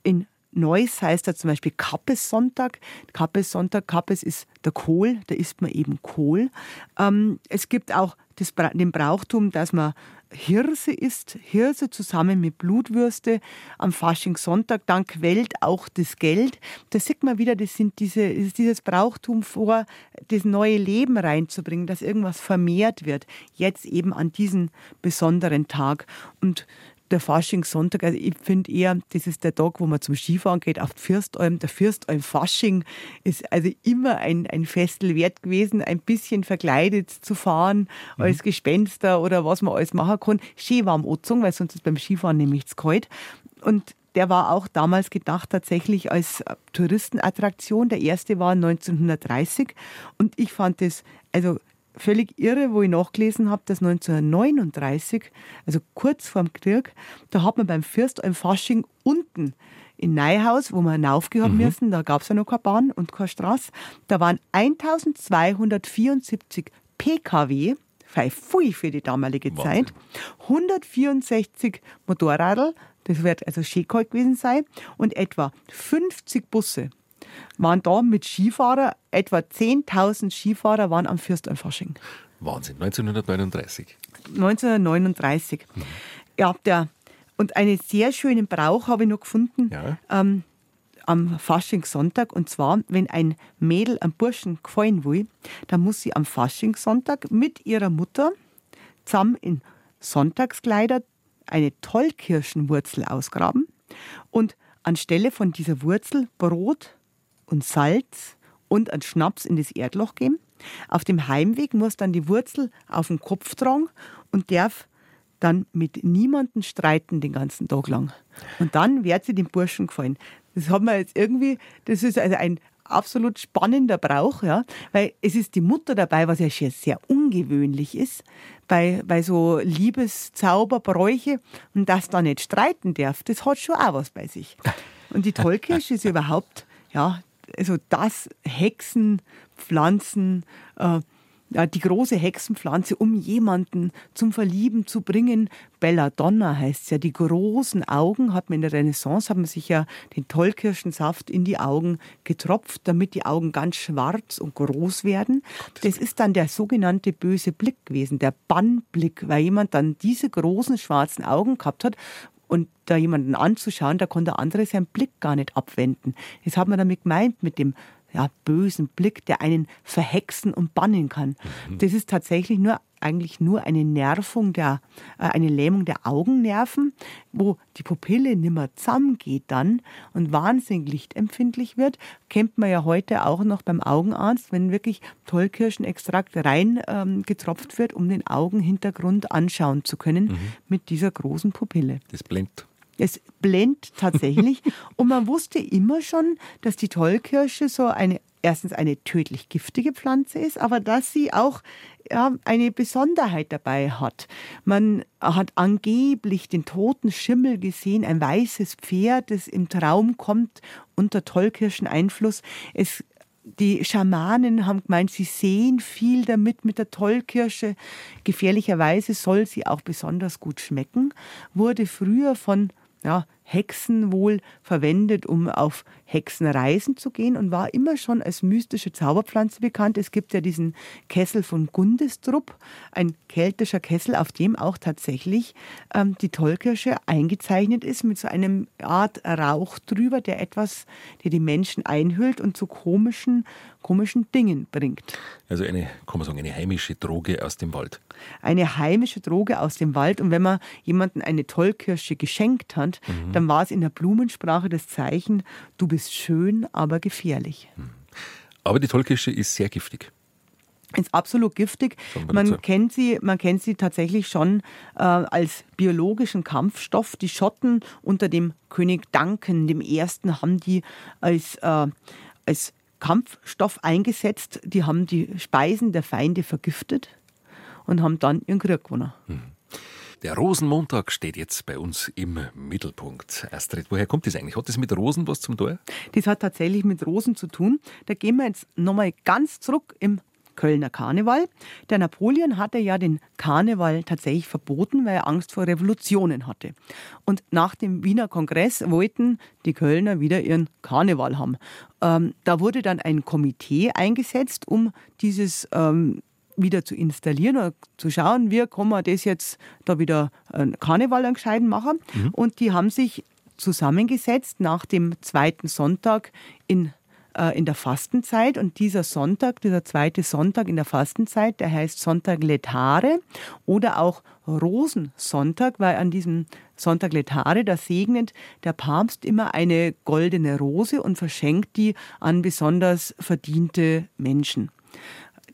Speaker 3: In Neuss heißt er zum Beispiel Kappessonntag. Kappessonntag, Kappes ist der Kohl, da isst man eben Kohl. Ähm, es gibt auch das, den Brauchtum, dass man Hirse isst, Hirse zusammen mit Blutwürste am Faschingssonntag, dann quält auch das Geld. Da sieht man wieder, das sind diese, ist dieses Brauchtum vor, das neue Leben reinzubringen, dass irgendwas vermehrt wird. Jetzt eben an diesem besonderen Tag. Und der Faschingssonntag, also ich finde eher, das ist der Tag, wo man zum Skifahren geht, auf Fürstalm. Der Fürstalm Fasching ist also immer ein, ein Festel wert gewesen, ein bisschen verkleidet zu fahren, mhm. als Gespenster oder was man alles machen kann. Ski war am Ozung, weil sonst ist beim Skifahren nämlich zu kalt. Und der war auch damals gedacht tatsächlich als Touristenattraktion. Der erste war 1930 und ich fand das also völlig irre, wo ich nachgelesen habe, dass 1939, also kurz vorm Krieg, da hat man beim Fürst im Fasching unten in Neuhaus, wo wir hinaufgehen mhm. müssen, da gab es ja noch keine Bahn und keine Straße, da waren 1274 PKW, Pfui für die damalige
Speaker 2: Wahnsinn.
Speaker 3: Zeit, 164 Motorradl, das wird also Schäkalt gewesen sein, und etwa 50 Busse waren da mit Skifahrer, etwa 10.000 Skifahrer waren am Fürsteinfasching.
Speaker 2: Wahnsinn, 1939.
Speaker 3: 1939. Ja, der, und einen sehr schönen Brauch habe ich noch gefunden
Speaker 2: Ja.
Speaker 3: ähm, am Faschingssonntag. Und zwar, wenn ein Mädel einem Burschen gefallen will, dann muss sie am Faschingssonntag mit ihrer Mutter zusammen in Sonntagskleider eine Tollkirschenwurzel ausgraben und anstelle von dieser Wurzel Brot und Salz und einen Schnaps in das Erdloch geben. Auf dem Heimweg muss dann die Wurzel auf den Kopf tragen und darf dann mit niemandem streiten den ganzen Tag lang. Und dann wird sie dem Burschen gefallen. Das hat man jetzt irgendwie, das ist also ein absolut spannender Brauch, ja, weil es ist die Mutter dabei, was ja schon sehr ungewöhnlich ist, bei, bei so Liebeszauberbräuche und das da nicht streiten darf, das hat schon auch was bei sich. Und die Tollkirsche ist überhaupt, ja, also das Hexenpflanzen, äh, ja, die große Hexenpflanze, um jemanden zum Verlieben zu bringen. Belladonna heißt ja. Die großen Augen hat man in der Renaissance, hat man sich ja den Tollkirschensaft in die Augen getropft, damit die Augen ganz schwarz und groß werden. Das ist dann der sogenannte böse Blick gewesen, der Bannblick, weil jemand dann diese großen schwarzen Augen gehabt hat, und da jemanden anzuschauen, da konnte der andere seinen Blick gar nicht abwenden. Das hat man damit gemeint, mit dem ja, bösen Blick, der einen verhexen und bannen kann. Das ist tatsächlich nur eigentlich nur eine Nervung der, äh, eine Lähmung der Augennerven, wo die Pupille nimmer zusammengeht dann und wahnsinnig lichtempfindlich wird. Kennt man ja heute auch noch beim Augenarzt, wenn wirklich Tollkirschenextrakt rein ähm, getropft wird, um den Augenhintergrund anschauen zu können mit dieser großen Pupille.
Speaker 2: Das blendet.
Speaker 3: Es blendet tatsächlich. und man wusste immer schon, dass die Tollkirsche so eine, erstens eine tödlich giftige Pflanze ist, aber dass sie auch ja, eine Besonderheit dabei hat. Man hat angeblich den toten Schimmel gesehen, ein weißes Pferd, das im Traum kommt unter Tollkirscheneinfluss. Es die Schamanen haben gemeint, sie sehen viel damit mit der Tollkirsche. Gefährlicherweise soll sie auch besonders gut schmecken. Wurde früher von ja, Hexen wohl verwendet, um auf Hexenreisen zu gehen und war immer schon als mystische Zauberpflanze bekannt. Es gibt ja diesen Kessel von Gundestrup, ein keltischer Kessel, auf dem auch tatsächlich ähm, die Tollkirsche eingezeichnet ist mit so einem Art Rauch drüber, der etwas, der die Menschen einhüllt und zu komischen, komischen Dingen bringt.
Speaker 2: Also eine, kann man sagen, eine heimische Droge aus dem Wald.
Speaker 3: Eine heimische Droge aus dem Wald. Und wenn man jemandem eine Tollkirsche geschenkt hat, dann war es in der Blumensprache das Zeichen, du bist schön, aber gefährlich.
Speaker 2: Aber die Tollkirsche ist sehr giftig.
Speaker 3: Ist absolut giftig. Man kennt sie, man kennt sie tatsächlich schon äh, als biologischen Kampfstoff. Die Schotten unter dem König Duncan dem Ersten haben die als, äh, als Kampfstoff eingesetzt. Die haben die Speisen der Feinde vergiftet und haben dann ihren Krieg gewonnen.
Speaker 2: Der Rosenmontag steht jetzt bei uns im Mittelpunkt. Astrid, woher kommt das eigentlich? Hat das mit Rosen was zum Tor?
Speaker 3: Das hat tatsächlich mit Rosen zu tun. Da gehen wir jetzt nochmal ganz zurück im Kölner Karneval. Der Napoleon hatte ja den Karneval tatsächlich verboten, weil er Angst vor Revolutionen hatte. Und nach dem Wiener Kongress wollten die Kölner wieder ihren Karneval haben. Ähm, da wurde dann ein Komitee eingesetzt, um dieses ähm, wieder zu installieren oder zu schauen, wie kann man das jetzt da wieder einen Karneval entscheiden machen. Und die haben sich zusammengesetzt nach dem zweiten Sonntag in, äh, in der Fastenzeit. Und dieser Sonntag, dieser zweite Sonntag in der Fastenzeit, der heißt Sonntag Letare oder auch Rosensonntag, weil an diesem Sonntag Letare, da segnet der Papst immer eine goldene Rose und verschenkt die an besonders verdiente Menschen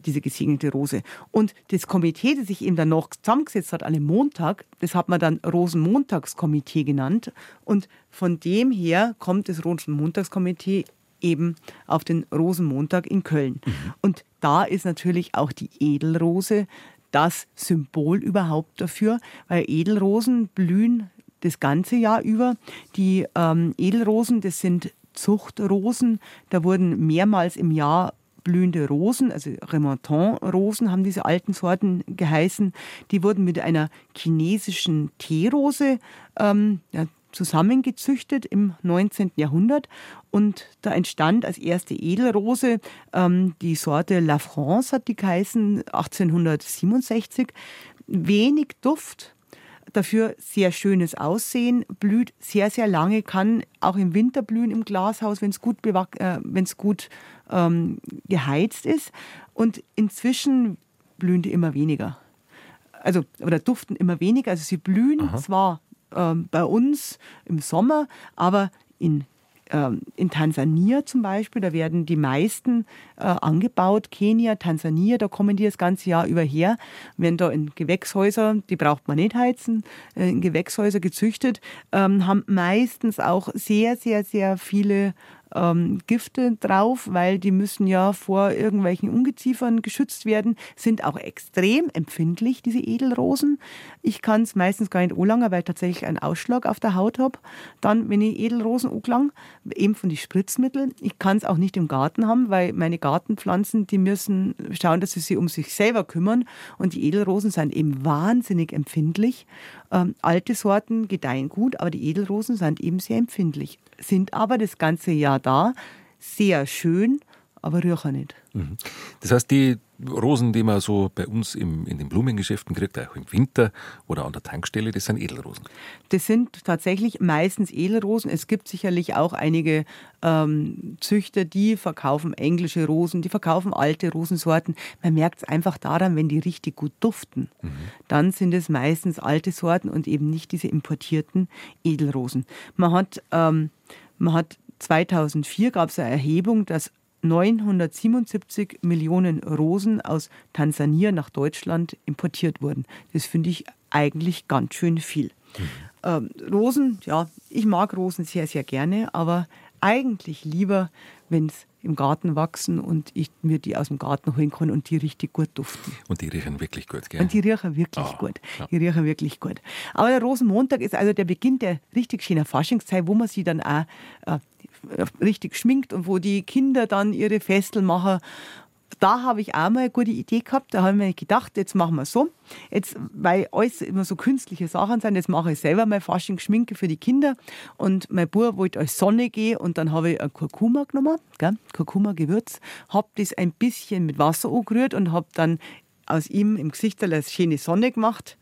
Speaker 3: diese gesegnete Rose. Und das Komitee, das sich eben dann noch zusammengesetzt hat an einem Montag, das hat man dann Rosenmontagskomitee genannt. Und von dem her kommt das Rosenmontagskomitee eben auf den Rosenmontag in Köln. Und da ist natürlich auch die Edelrose das Symbol überhaupt dafür, weil Edelrosen blühen das ganze Jahr über. Die ähm, Edelrosen, das sind Zuchtrosen, da wurden mehrmals im Jahr blühende Rosen, also Remonton-Rosen haben diese alten Sorten geheißen. Die wurden mit einer chinesischen Teerose ähm, ja, zusammengezüchtet im 19. Jahrhundert und da entstand als erste Edelrose ähm, die Sorte La France, hat die geheißen, 1867. Wenig Duft, dafür sehr schönes Aussehen, blüht sehr, sehr lange, kann auch im Winter blühen im Glashaus, wenn es gut, äh, wenn's gut ähm, geheizt ist. Und inzwischen blühen die immer weniger. Also, oder duften immer weniger. Also sie blühen Aha. zwar ähm, bei uns im Sommer, aber in in Tansania zum Beispiel, da werden die meisten äh, angebaut. Kenia, Tansania, da kommen die das ganze Jahr über her. Werden da in Gewächshäuser, die braucht man nicht heizen, äh, in Gewächshäuser gezüchtet, ähm, haben meistens auch sehr, sehr, sehr viele ähm, Gifte drauf, weil die müssen ja vor irgendwelchen Ungeziefern geschützt werden, sind auch extrem empfindlich, diese Edelrosen. Ich kann es meistens gar nicht anlangen, weil ich tatsächlich einen Ausschlag auf der Haut habe. Dann, wenn ich Edelrosen angelang, eben von den Spritzmitteln. Ich kann es auch nicht im Garten haben, weil meine Gartenpflanzen, die müssen schauen, dass sie sich um sich selber kümmern. Und die Edelrosen sind eben wahnsinnig empfindlich. Ähm, alte Sorten gedeihen gut, aber die Edelrosen sind eben sehr empfindlich, sind aber das ganze Jahr da, sehr schön, aber riechen nicht. Mhm.
Speaker 2: Das heißt, die Rosen, die man so bei uns im, in den Blumengeschäften kriegt, auch im Winter oder an der Tankstelle, das sind Edelrosen.
Speaker 3: Das sind tatsächlich meistens Edelrosen. Es gibt sicherlich auch einige ähm, Züchter, die verkaufen englische Rosen, die verkaufen alte Rosensorten. Man merkt es einfach daran, wenn die richtig gut duften. Mhm. Dann sind es meistens alte Sorten und eben nicht diese importierten Edelrosen. Man hat, ähm, man hat 2004 gab es eine Erhebung, dass 977 Millionen Rosen aus Tansania nach Deutschland importiert wurden. Das finde ich eigentlich ganz schön viel. Ähm, Rosen, ja, ich mag Rosen sehr, sehr gerne, aber eigentlich lieber, wenn es im Garten wachsen und ich mir die aus dem Garten holen kann und die richtig gut duften.
Speaker 2: Und die riechen wirklich gut, gell?
Speaker 3: Und die riechen wirklich oh, gut. Ja. Die riechen wirklich gut. Aber der Rosenmontag ist also der Beginn der richtig schönen Faschingszeit, wo man sie dann auch äh, richtig schminkt und wo die Kinder dann ihre Festel machen. Da habe ich auch mal eine gute Idee gehabt. Da habe ich mir gedacht, jetzt machen wir so. Jetzt, weil alles immer so künstliche Sachen sind, jetzt mache ich selber mal Fasching-Schminke für die Kinder. Und mein Bub wollte als Sonne gehen und dann habe ich ein Kurkuma genommen, Kurkuma-Gewürz, habe das ein bisschen mit Wasser angerührt und habe dann aus ihm im Gesicht eine schöne Sonne gemacht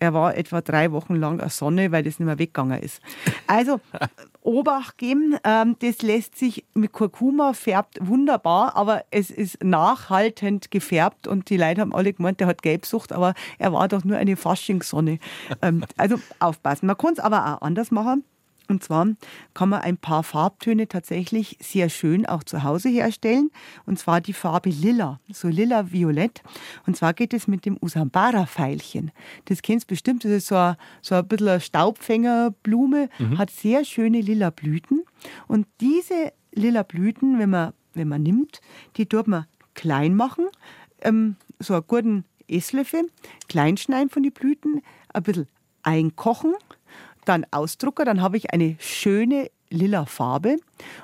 Speaker 3: er war etwa drei Wochen lang eine Sonne, weil das nicht mehr weggegangen ist. Also Obacht geben, ähm, das lässt sich mit Kurkuma färbt wunderbar, aber es ist nachhaltend gefärbt und die Leute haben alle gemeint, der hat Gelbsucht, aber er war doch nur eine Faschingssonne. Ähm, also aufpassen. Man kann es aber auch anders machen. Und zwar kann man ein paar Farbtöne tatsächlich sehr schön auch zu Hause herstellen. Und zwar die Farbe Lila, so lila-violett. Und zwar geht es mit dem Usambara-Veilchen. Das kennst du bestimmt, das ist so ein, so ein bisschen eine Staubfängerblume, mhm. hat sehr schöne lila Blüten. Und diese lila Blüten, wenn man, wenn man nimmt, die tut man klein machen, ähm, so einen guten Esslöffel, klein schneiden von den Blüten, ein bisschen einkochen dann ausdrucke, dann habe ich eine schöne lila Farbe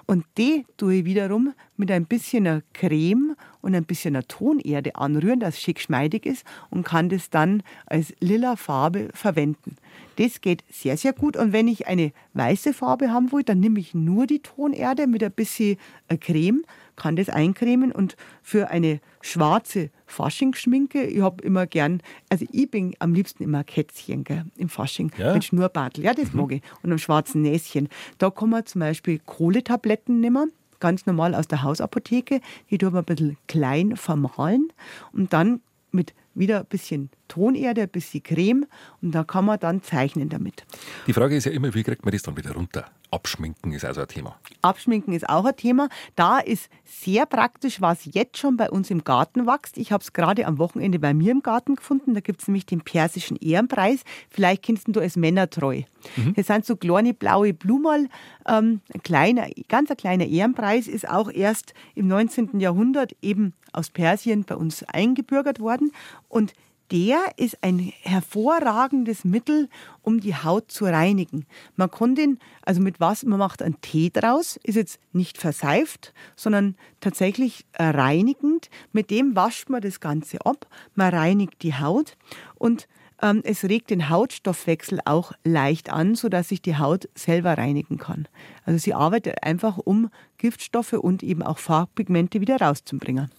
Speaker 3: und die tue ich wiederum mit ein bisschen Creme und ein bisschen Tonerde anrühren, dass schick schmeidig ist und kann das dann als lila Farbe verwenden. Das geht sehr, sehr gut. Und wenn ich eine weiße Farbe haben will, dann nehme ich nur die Tonerde mit ein bisschen Creme, kann das eincremen und für eine schwarze Faschingsschminke, ich habe immer gern, also ich bin am liebsten immer Kätzchen gell, im Fasching ja? mit Schnurrbartel, ja, das mhm. mag ich, und einem schwarzen Näschen. Da kann man zum Beispiel Kohletabletten nehmen, ganz normal aus der Hausapotheke, die tun wir ein bisschen klein vermahlen und dann mit wieder ein bisschen Tonerde, ein bisschen Creme und da kann man dann zeichnen damit.
Speaker 2: Die Frage ist ja immer, wie kriegt man das dann wieder runter? Abschminken ist also ein Thema.
Speaker 3: Abschminken ist auch ein Thema. Da ist sehr praktisch, was jetzt schon bei uns im Garten wächst. Ich habe es gerade am Wochenende bei mir im Garten gefunden. Da gibt es nämlich den persischen Ehrenpreis. Vielleicht kennst du es Männertreu. Mhm. Das sind so kleine blaue Blumen. Ähm, ein kleiner, ganz ein kleiner Ehrenpreis ist auch erst im 19. Jahrhundert eben aus Persien bei uns eingebürgert worden. Und der ist ein hervorragendes Mittel, um die Haut zu reinigen. Man kann den, also mit was, man macht einen Tee draus, ist jetzt nicht verseift, sondern tatsächlich reinigend. Mit dem wascht man das Ganze ab, man reinigt die Haut und ähm, es regt den Hautstoffwechsel auch leicht an, sodass sich die Haut selber reinigen kann. Also sie arbeitet einfach, um Giftstoffe und eben auch Farbpigmente wieder rauszubringen.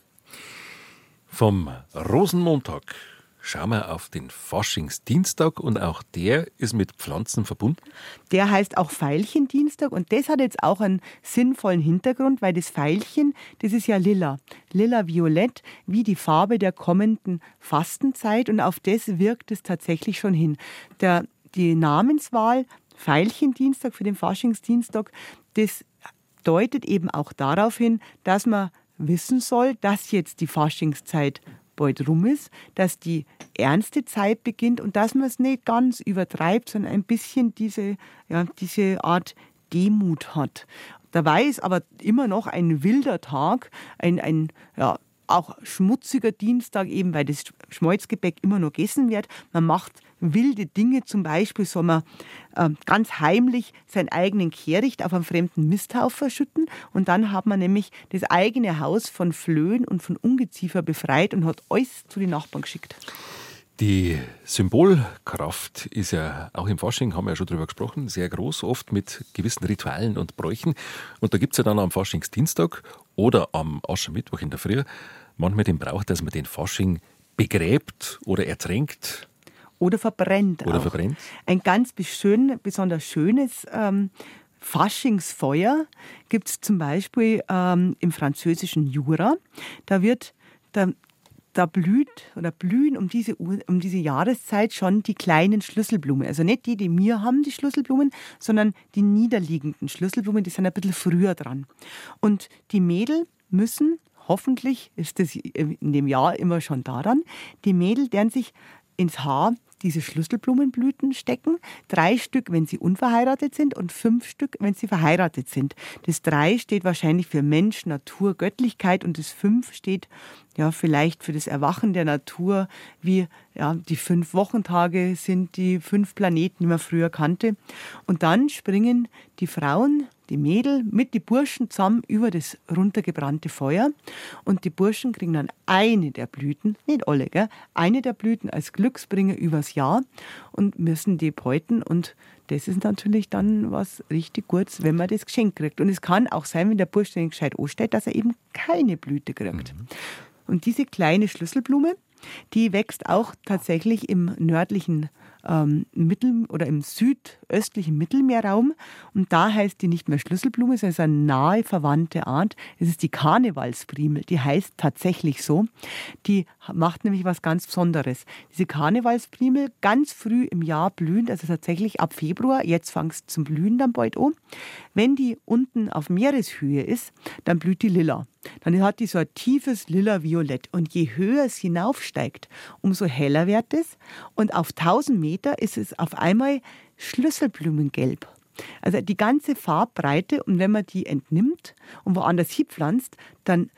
Speaker 2: Vom Rosenmontag schauen wir auf den Faschingsdienstag und auch der ist mit Pflanzen verbunden.
Speaker 3: Der heißt auch Veilchendienstag und das hat jetzt auch einen sinnvollen Hintergrund, weil das Veilchen, das ist ja lila, lila-violett, wie die Farbe der kommenden Fastenzeit und auf das wirkt es tatsächlich schon hin. Der, die Namenswahl Veilchendienstag für den Faschingsdienstag, das deutet eben auch darauf hin, dass man wissen soll, dass jetzt die Faschingszeit bald rum ist, dass die ernste Zeit beginnt und dass man es nicht ganz übertreibt, sondern ein bisschen diese, ja, diese Art Demut hat. Dabei ist aber immer noch ein wilder Tag, ein, ein ja, auch schmutziger Dienstag, eben weil das Schmalzgebäck immer noch gegessen wird. Man macht wilde Dinge, zum Beispiel soll man äh, ganz heimlich seinen eigenen Kehricht auf einem fremden Misthaufen verschütten und dann hat man nämlich das eigene Haus von Flöhen und von Ungeziefer befreit und hat alles zu den Nachbarn geschickt.
Speaker 2: Die Symbolkraft ist ja auch im Fasching, haben wir ja schon drüber gesprochen, sehr groß, oft mit gewissen Ritualen und Bräuchen. Und da gibt es ja dann am Faschingsdienstag oder am Aschermittwoch in der Früh manchmal den Brauch, dass man den Fasching begräbt oder ertränkt.
Speaker 3: Oder verbrennt.
Speaker 2: Oder auch. verbrennt.
Speaker 3: Ein ganz schön, besonders schönes ähm, Faschingsfeuer gibt es zum Beispiel ähm, im französischen Jura. Da wird, da, da blüht oder blühen um diese, um diese Jahreszeit schon die kleinen Schlüsselblumen. Also nicht die, die wir haben, die Schlüsselblumen, sondern die niederliegenden Schlüsselblumen, die sind ein bisschen früher dran. Und die Mädel müssen hoffentlich ist das in dem Jahr immer schon daran, die Mädel, deren sich ins Haar diese Schlüsselblumenblüten stecken. Drei Stück, wenn sie unverheiratet sind und fünf Stück, wenn sie verheiratet sind. Das drei steht wahrscheinlich für Mensch, Natur, Göttlichkeit und das fünf steht ja vielleicht für das Erwachen der Natur, wie ja, die fünf Wochentage sind die fünf Planeten, die man früher kannte. Und dann springen die Frauen die Mädel mit die Burschen zusammen über das runtergebrannte Feuer und die Burschen kriegen dann eine der Blüten, nicht alle, gell? eine der Blüten als Glücksbringer übers Jahr und müssen die beuten und das ist natürlich dann was richtig Gutes, wenn man das geschenkt kriegt. Und es kann auch sein, wenn der Bursche nicht gescheit ansteht, dass er eben keine Blüte kriegt. Mhm. Und diese kleine Schlüsselblume, die wächst auch tatsächlich im nördlichen ähm, Mittel- oder im südöstlichen Mittelmeerraum. Und da heißt die nicht mehr Schlüsselblume, sondern es ist eine nahe verwandte Art. Es ist die Karnevalsprimel. Die heißt tatsächlich so. Die macht nämlich was ganz Besonderes. Diese Karnevalsprimel ganz früh im Jahr blühend, also tatsächlich ab Februar, jetzt es zum Blühen dann bald an. Wenn die unten auf Meereshöhe ist, dann blüht die lila. Dann hat die so ein tiefes lila-violett. Und je höher es hinaufsteigt, umso heller wird es. Und auf 1000 Meter ist es auf einmal Schlüsselblumengelb. Also die ganze Farbbreite. Und wenn man die entnimmt und woanders hinpflanzt, dann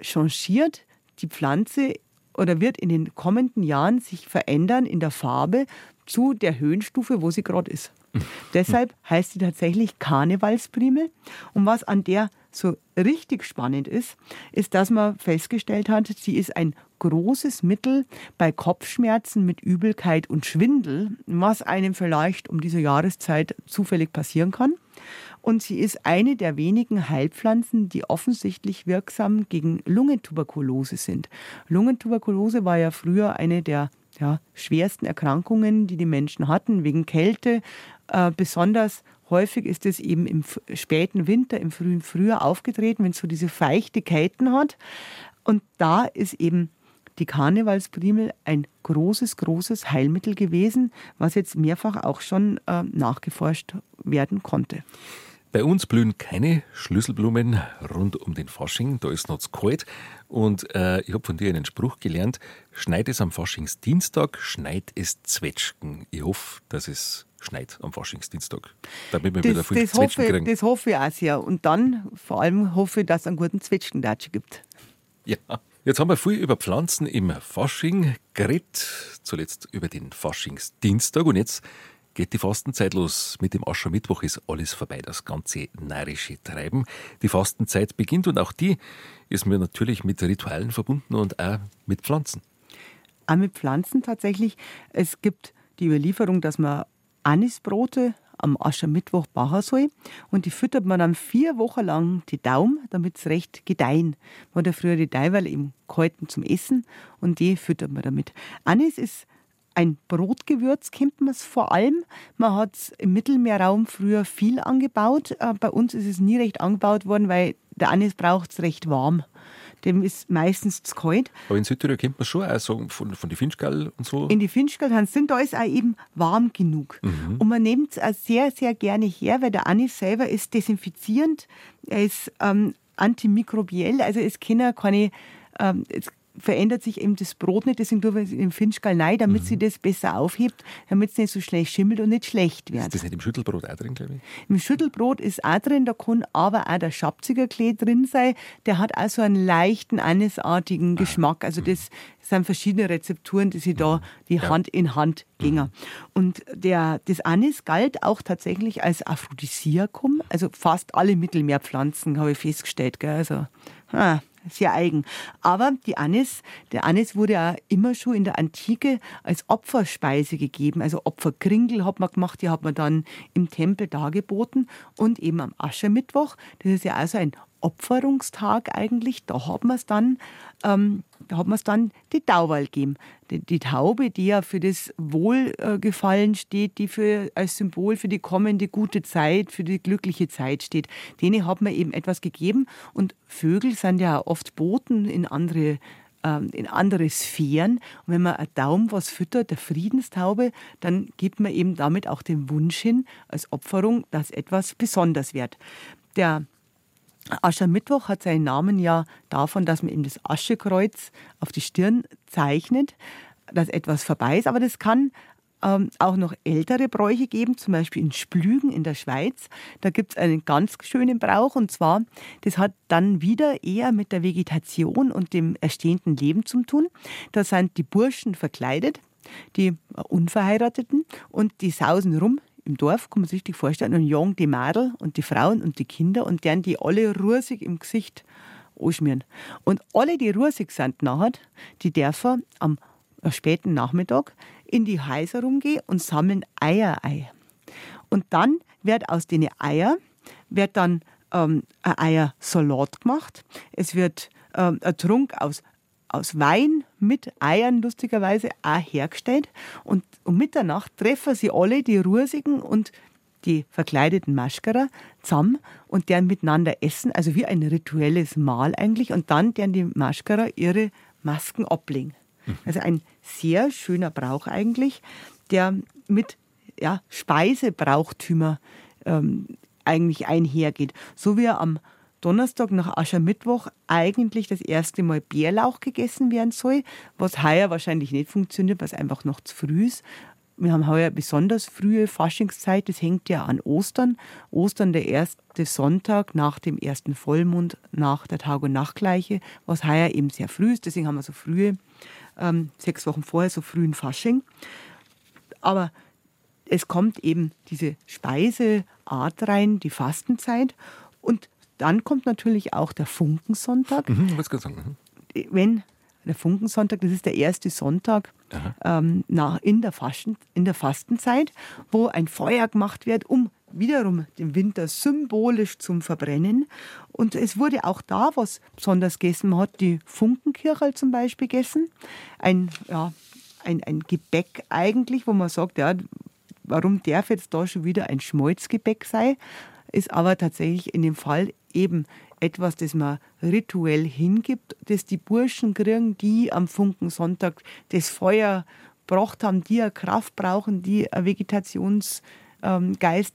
Speaker 3: changiert die Pflanze oder wird in den kommenden Jahren sich verändern in der Farbe zu der Höhenstufe, wo sie gerade ist. Deshalb heißt sie tatsächlich Karnevalsprimel. Und was an der so richtig spannend ist, ist, dass man festgestellt hat, sie ist ein großes Mittel bei Kopfschmerzen mit Übelkeit und Schwindel, was einem vielleicht um diese Jahreszeit zufällig passieren kann. Und sie ist eine der wenigen Heilpflanzen, die offensichtlich wirksam gegen Lungentuberkulose sind. Lungentuberkulose war ja früher eine der ja, schwersten Erkrankungen, die die Menschen hatten, wegen Kälte. Äh, besonders häufig ist es eben im späten Winter, im frühen Frühjahr aufgetreten, wenn es so diese feuchte Kälte hat. Und da ist eben die Karnevalsprimel ein großes, großes Heilmittel gewesen, was jetzt mehrfach auch schon äh, nachgeforscht werden konnte.
Speaker 2: Bei uns blühen keine Schlüsselblumen rund um den Fasching, da ist noch zu kalt. Und äh, ich habe von dir einen Spruch gelernt, schneit es am Faschingsdienstag, schneit es Zwetschgen. Ich hoffe, dass es schneit am Faschingsdienstag,
Speaker 3: damit wir das, wieder viel das Zwetschgen hoffe, kriegen. Das hoffe ich auch sehr. Und dann vor allem hoffe ich, dass es einen guten Zwetschgendatsche gibt.
Speaker 2: Ja. Jetzt haben wir viel über Pflanzen im Fasching geredet, zuletzt über den Faschingsdienstag und jetzt geht die Fastenzeit los. Mit dem Aschermittwoch ist alles vorbei, das ganze närrische Treiben. Die Fastenzeit beginnt und auch die ist mir natürlich mit Ritualen verbunden und auch mit Pflanzen.
Speaker 3: Auch mit Pflanzen tatsächlich. Es gibt die Überlieferung, dass man Anisbrote am Aschermittwoch bachen soll. Und die füttert man dann vier Wochen lang die Daumen, damit sie recht gedeihen. Man hat ja früher die Daumen im Kalten zum Essen und die füttert man damit. Anis ist ein Brotgewürz kennt man es vor allem. Man hat es im Mittelmeerraum früher viel angebaut. Äh, bei uns ist es nie recht angebaut worden, weil der Anis braucht es recht warm dem ist meistens zu kalt.
Speaker 2: Aber in Südtirol kennt man schon auch so von, von die Finchgall und so.
Speaker 3: In die Finchgall sind, da ist auch eben warm genug. Mhm. Und man nimmt es sehr, sehr gerne her, weil der Anis selber ist desinfizierend, er ist ähm, antimikrobiell, also es können keine ähm, verändert sich eben das Brot nicht, deswegen tun wir es im Finchgall rein, damit mhm. sie das besser aufhebt, damit es nicht so schlecht schimmelt und nicht schlecht wird.
Speaker 2: Ist das nicht im Schüttelbrot auch drin, glaube ich?
Speaker 3: Im Schüttelbrot ist auch drin, da kann aber auch der Schabzigerklee drin sein. Der hat auch so einen leichten, anisartigen ah. Geschmack. Also das sind verschiedene Rezepturen, die sie da mhm. die ja. Hand in Hand gingen. Mhm. Und der, das Anis galt auch tatsächlich als Aphrodisiakum. Also fast alle Mittelmeerpflanzen habe ich festgestellt. Gell? Also, ah, sehr eigen. Aber die Anis, der Anis wurde ja immer schon in der Antike als Opferspeise gegeben. Also Opferkringel hat man gemacht, die hat man dann im Tempel dargeboten. Und eben am Aschermittwoch, das ist ja also ein Opferungstag eigentlich, da hat man es dann, ähm, da dann die Tauwal gegeben. Die, die, Taube, die ja für das Wohlgefallen steht, die für, als Symbol für die kommende gute Zeit, für die glückliche Zeit steht, denen hat man eben etwas gegeben. Und Vögel sind ja oft Boten in andere ähm, in andere Sphären. Und wenn man ein Daum was füttert, der Friedenstaube, dann gibt man eben damit auch den Wunsch hin, als Opferung, dass etwas besonders wird. Der Aschermittwoch hat seinen Namen ja davon, dass man eben das Aschekreuz auf die Stirn zeichnet, dass etwas vorbei ist. Aber das kann ähm, auch noch ältere Bräuche geben, zum Beispiel in Splügen in der Schweiz. Da gibt es einen ganz schönen Brauch und zwar, das hat dann wieder eher mit der Vegetation und dem erstehenden Leben zu tun. Da sind die Burschen verkleidet, die Unverheirateten und die sausen rum im Dorf, kann man sich richtig vorstellen, und jagen die Mädel und die Frauen und die Kinder und deren die alle rusig im Gesicht anschmieren. Und alle, die rusig sind nachher, die dürfen am späten Nachmittag in die Häuser rumgehen und sammeln Eier ein. Und dann wird aus den Eier wird dann ähm, ein Eiersalat gemacht. Es wird ähm, ein Trunk aus aus Wein mit Eiern lustigerweise auch hergestellt. Und um Mitternacht treffen sie alle, die Rusigen und die verkleideten Maschkerer, zusammen und deren miteinander essen, also wie ein rituelles Mahl eigentlich. Und dann deren die Maschkerer ihre Masken ablegen. Mhm. Also ein sehr schöner Brauch eigentlich, der mit ja, Speisebrauchtümer ähm, eigentlich einhergeht. So wie er am Donnerstag nach Aschermittwoch eigentlich das erste Mal Bärlauch gegessen werden soll, was heuer wahrscheinlich nicht funktioniert, weil es einfach noch zu früh ist. Wir haben heuer besonders frühe Faschingszeit, das hängt ja an Ostern. Ostern der erste Sonntag nach dem ersten Vollmond, nach der Tag- und Nachtgleiche, was heuer eben sehr früh ist. Deswegen haben wir so frühe, ähm, sechs Wochen vorher, so frühen Fasching. Aber es kommt eben diese Speiseart rein, die Fastenzeit. Und dann kommt natürlich auch der Funkensonntag.
Speaker 2: Mhm, was sagen.
Speaker 3: Mhm. Wenn der Funkensonntag, das ist der erste Sonntag ähm, nach, in, der Fasten, in der Fastenzeit, wo ein Feuer gemacht wird, um wiederum den Winter symbolisch zum Verbrennen. Und es wurde auch da was besonders gegessen. Man hat die Funkenkirchel zum Beispiel gegessen. Ein, ja, ein, ein Gebäck eigentlich, wo man sagt, ja, warum darf jetzt da schon wieder ein Schmolzgebäck sein? Ist aber tatsächlich in dem Fall eben etwas, das man rituell hingibt, das die Burschen kriegen, die am Funkensonntag das Feuer gebracht haben, die eine Kraft brauchen, die Vegetationsgeister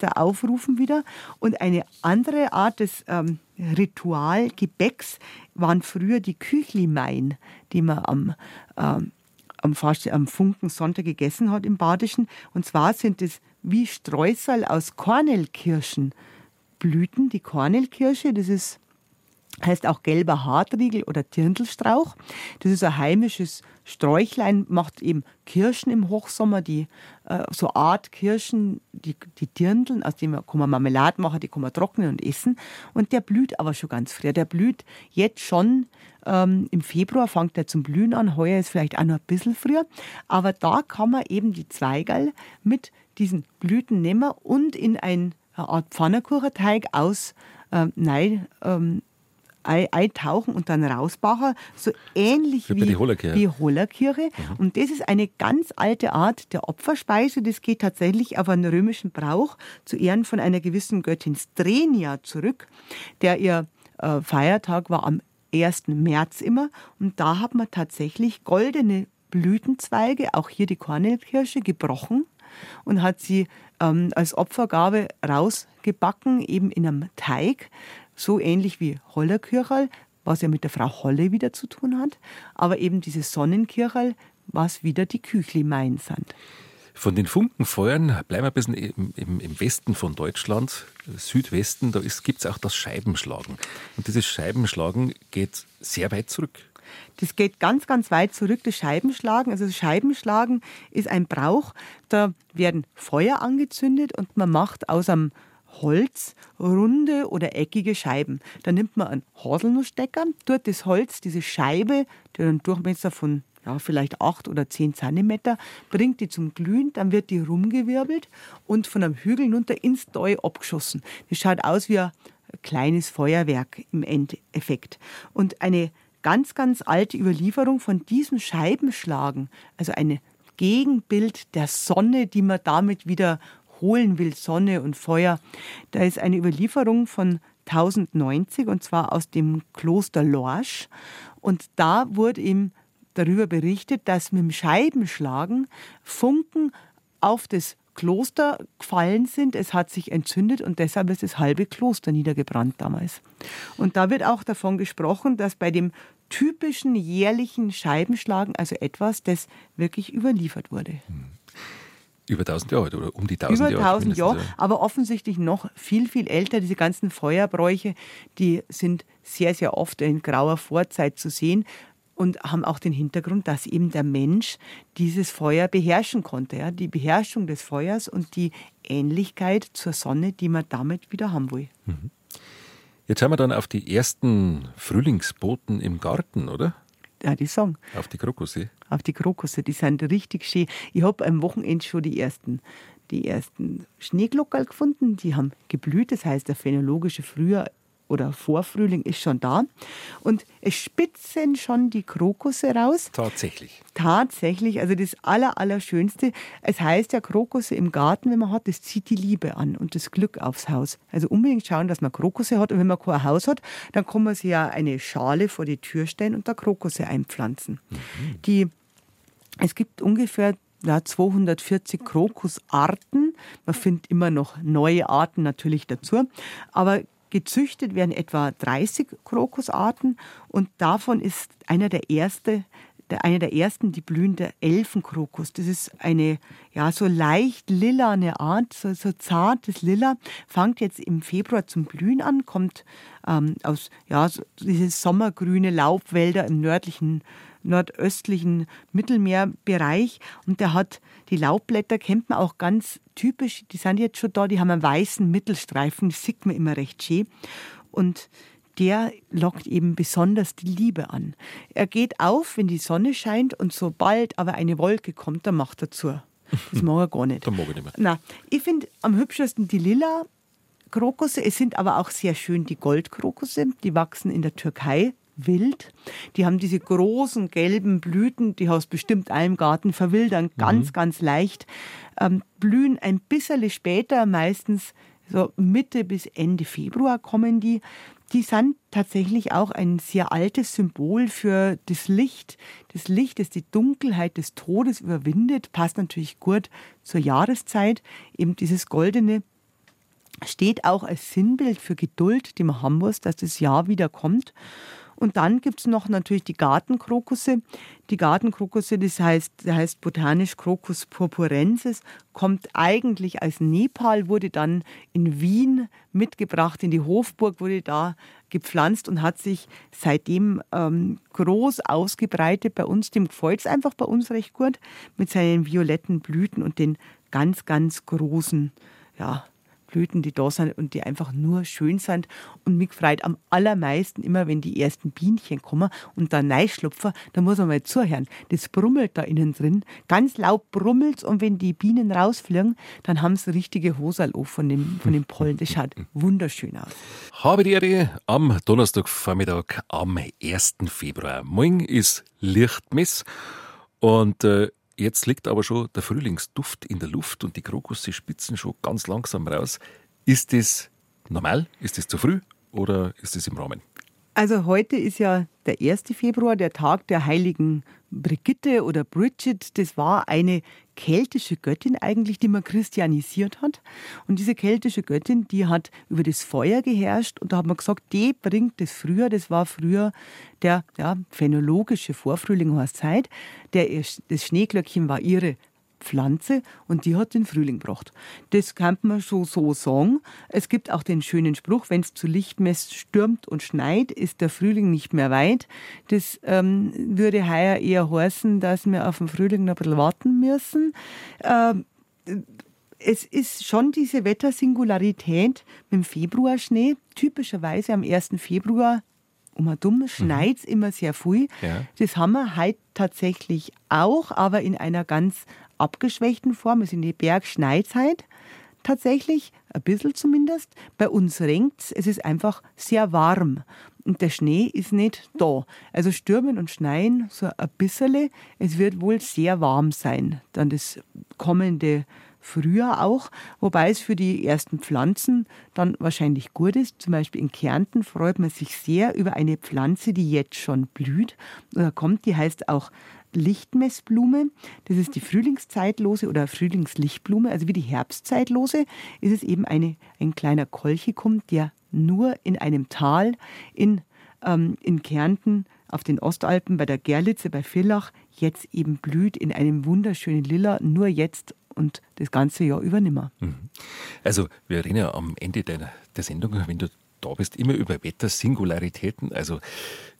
Speaker 3: ähm, aufrufen wieder. Und eine andere Art des ähm, Ritualgebäcks waren früher die Küchlimein, die man am, ähm, am, am Funkensonntag gegessen hat im Badischen. Und zwar sind es wie Streusel aus Kornelkirschen Blüten, die Kornelkirsche, das ist heißt auch gelber Hartriegel oder Dirndlstrauch. Das ist ein heimisches Sträuchlein, macht eben Kirschen im Hochsommer, die äh, so Art Kirschen, die, die Dirndeln, aus denen kann man Marmelade machen, die kann man trocknen und essen. Und der blüht aber schon ganz früh. Der blüht jetzt schon ähm, im Februar, fängt er zum Blühen an. Heuer ist vielleicht auch noch ein bisschen früher. Aber da kann man eben die Zweigerl mit diesen Blüten nehmen und in ein, eine Art Pfannkuchenteig aus äh, nein, ähm, eintauchen und dann rausbachen, so ähnlich wie,
Speaker 2: die Hollerkirche.
Speaker 3: Die Hollerkirche. Mhm. Und das ist eine ganz alte Art der Opferspeise. Das geht tatsächlich auf einen römischen Brauch zu Ehren von einer gewissen Göttin Strenia zurück, der ihr äh, Feiertag war am 1. März immer. Und da hat man tatsächlich goldene Blütenzweige, auch hier die Kornelkirsche, gebrochen und hat sie ähm, als Opfergabe rausgebacken, eben in einem Teig so ähnlich wie Hollerkirchel, was ja mit der Frau Holle wieder zu tun hat, aber eben dieses Sonnenkirchel, was wieder die Küchli-Main sind.
Speaker 2: Von den Funkenfeuern bleiben wir ein bisschen im, im, im Westen von Deutschland, Südwesten, da gibt es auch das Scheibenschlagen. Und dieses Scheibenschlagen geht sehr weit zurück.
Speaker 3: Das geht ganz, ganz weit zurück, das Scheibenschlagen. Also das Scheibenschlagen ist ein Brauch, da werden Feuer angezündet und man macht aus einem Holz runde oder eckige Scheiben. Da nimmt man einen Haselnussstecker, tut das Holz, diese Scheibe, die einen Durchmesser von ja, vielleicht acht oder zehn Zentimeter, bringt die zum Glühen, dann wird die rumgewirbelt und von einem Hügel runter ins Deu abgeschossen. Das schaut aus wie ein kleines Feuerwerk im Endeffekt. Und eine ganz, ganz alte Überlieferung von diesem Scheibenschlagen, also ein Gegenbild der Sonne, die man damit wieder holen will, Sonne und Feuer. Da ist eine Überlieferung von 1090 und zwar aus dem Kloster Lorsch. Und da wurde ihm darüber berichtet, dass mit dem Scheibenschlagen Funken auf das Kloster gefallen sind. Es hat sich entzündet und deshalb ist das halbe Kloster niedergebrannt damals. Und da wird auch davon gesprochen, dass bei dem typischen jährlichen Scheibenschlagen, also etwas, das wirklich überliefert wurde. Hm.
Speaker 2: Über 1000 Jahre oder um die 1000 Jahre.
Speaker 3: Über 1000 Jahre, aber offensichtlich noch viel, viel älter. Diese ganzen Feuerbräuche, die sind sehr, sehr oft in grauer Vorzeit zu sehen und haben auch den Hintergrund, dass eben der Mensch dieses Feuer beherrschen konnte. Ja? Die Beherrschung des Feuers und die Ähnlichkeit zur Sonne, die man damit wieder haben will. Mhm.
Speaker 2: Jetzt haben wir dann auf die ersten Frühlingsboten im Garten, oder?
Speaker 3: Ja, die Song.
Speaker 2: Auf die Krokusse?
Speaker 3: Auf die Krokusse, die sind richtig schön. Ich habe am Wochenende schon die ersten, die ersten Schneeglockerl gefunden. Die haben geblüht, das heißt, der phänologische Frühjahr oder Vorfrühling ist schon da. Und es spitzen schon die Krokusse raus.
Speaker 2: Tatsächlich.
Speaker 3: Tatsächlich. Also das Aller, Allerschönste. Es heißt ja, Krokusse im Garten, wenn man hat, das zieht die Liebe an und das Glück aufs Haus. Also unbedingt schauen, dass man Krokusse hat. Und wenn man kein Haus hat, dann kann man sich ja eine Schale vor die Tür stellen und da Krokusse einpflanzen. Mhm. Die, es gibt ungefähr ja, 240 Krokusarten. Man findet immer noch neue Arten natürlich dazu. Aber Gezüchtet werden etwa 30 Krokusarten und davon ist einer der erste, der, einer der ersten die blühende Elfenkrokus. Das ist eine ja so leicht lilane Art, so, so zartes Lila, fängt jetzt im Februar zum Blühen an, kommt ähm, aus ja so diese sommergrüne Laubwälder im nördlichen nordöstlichen Mittelmeerbereich und der hat die Laubblätter kennt man auch ganz typisch, die sind jetzt schon da, die haben einen weißen Mittelstreifen, das sieht man immer recht schön und der lockt eben besonders die Liebe an. Er geht auf, wenn die Sonne scheint und sobald aber eine Wolke kommt, dann macht er zu. Das mag er gar nicht.
Speaker 2: Das mag ich nicht mehr.
Speaker 3: Nein, ich finde am hübschesten die lila Krokusse. Es sind aber auch sehr schön die Goldkrokusse. Die wachsen in der Türkei wild. Die haben diese großen gelben Blüten, die aus bestimmt einem Garten verwildern, ganz, mhm. ganz leicht. Ähm, blühen ein bisschen später, meistens so Mitte bis Ende Februar kommen die. Die sind tatsächlich auch ein sehr altes Symbol für das Licht. Das Licht, das die Dunkelheit des Todes überwindet, passt natürlich gut zur Jahreszeit. Eben dieses goldene steht auch als Sinnbild für Geduld, die man haben muss, dass das Jahr wieder kommt. Und dann gibt es noch natürlich die Gartenkrokusse. Die Gartenkrokusse, das heißt, der heißt botanisch Crocus purpurensis, kommt eigentlich aus Nepal, wurde dann in Wien mitgebracht, in die Hofburg, wurde da gepflanzt und hat sich seitdem ähm, groß ausgebreitet. Bei uns, dem gefällt es einfach bei uns recht gut, mit seinen violetten Blüten und den ganz, ganz großen, ja, Blüten, die da sind und die einfach nur schön sind. Und mich freut am allermeisten immer, wenn die ersten Bienchen kommen und da reinschlupfen, da muss man mal zuhören. Das brummelt da innen drin. Ganz laut brummelt und wenn die Bienen rausfliegen, dann haben sie richtige Hosal von dem, von dem Pollen. Das schaut wunderschön aus.
Speaker 2: Habe die Ehre am Donnerstagvormittag am 1. Februar. Morgen ist Lichtmess und äh, Jetzt liegt aber schon der Frühlingsduft in der Luft und die Krokusse spitzen schon ganz langsam raus. Ist das normal? Ist das zu früh oder ist das im Rahmen?
Speaker 3: Also heute ist ja der 1. Februar, der Tag der heiligen Brigitte oder Bridget. Das war eine keltische Göttin eigentlich, die man christianisiert hat. Und diese keltische Göttin, die hat über das Feuer geherrscht und da hat man gesagt, die bringt das früher, das war früher der ja, phänologische Vorfrühling heißt Zeit. Der, das Schneeglöckchen war ihre Pflanze und die hat den Frühling gebracht. Das kann man schon so sagen. Es gibt auch den schönen Spruch, wenn es zu Lichtmess stürmt und schneit, ist der Frühling nicht mehr weit. Das ähm, würde heuer eher heißen, dass wir auf den Frühling noch ein bisschen warten müssen. Ähm, es ist schon diese Wettersingularität mit dem Februarschnee. Typischerweise am 1. Februar um ein dumm schneit es mhm. immer sehr früh. Ja. Das haben wir heute tatsächlich auch, aber in einer ganz abgeschwächten Form, es ist in die Bergschneizeit tatsächlich, ein bisschen zumindest. Bei uns regnet es, es ist einfach sehr warm und der Schnee ist nicht da. Also stürmen und schneien so ein bisschen. Es wird wohl sehr warm sein, dann das kommende Frühjahr auch, wobei es für die ersten Pflanzen dann wahrscheinlich gut ist. Zum Beispiel in Kärnten freut man sich sehr über eine Pflanze, die jetzt schon blüht oder kommt. Die heißt auch Lichtmessblume. Das ist die Frühlingszeitlose oder Frühlingslichtblume. Also wie die Herbstzeitlose ist es eben eine, ein kleiner Kolchikum, der nur in einem Tal in, ähm, in Kärnten auf den Ostalpen bei der Gerlitze bei Villach jetzt eben blüht in einem wunderschönen Lila, nur jetzt und das ganze Jahr über nimmer. Mhm.
Speaker 2: Also wir reden ja am Ende der, der Sendung, wenn du da bist, immer über Wettersingularitäten, also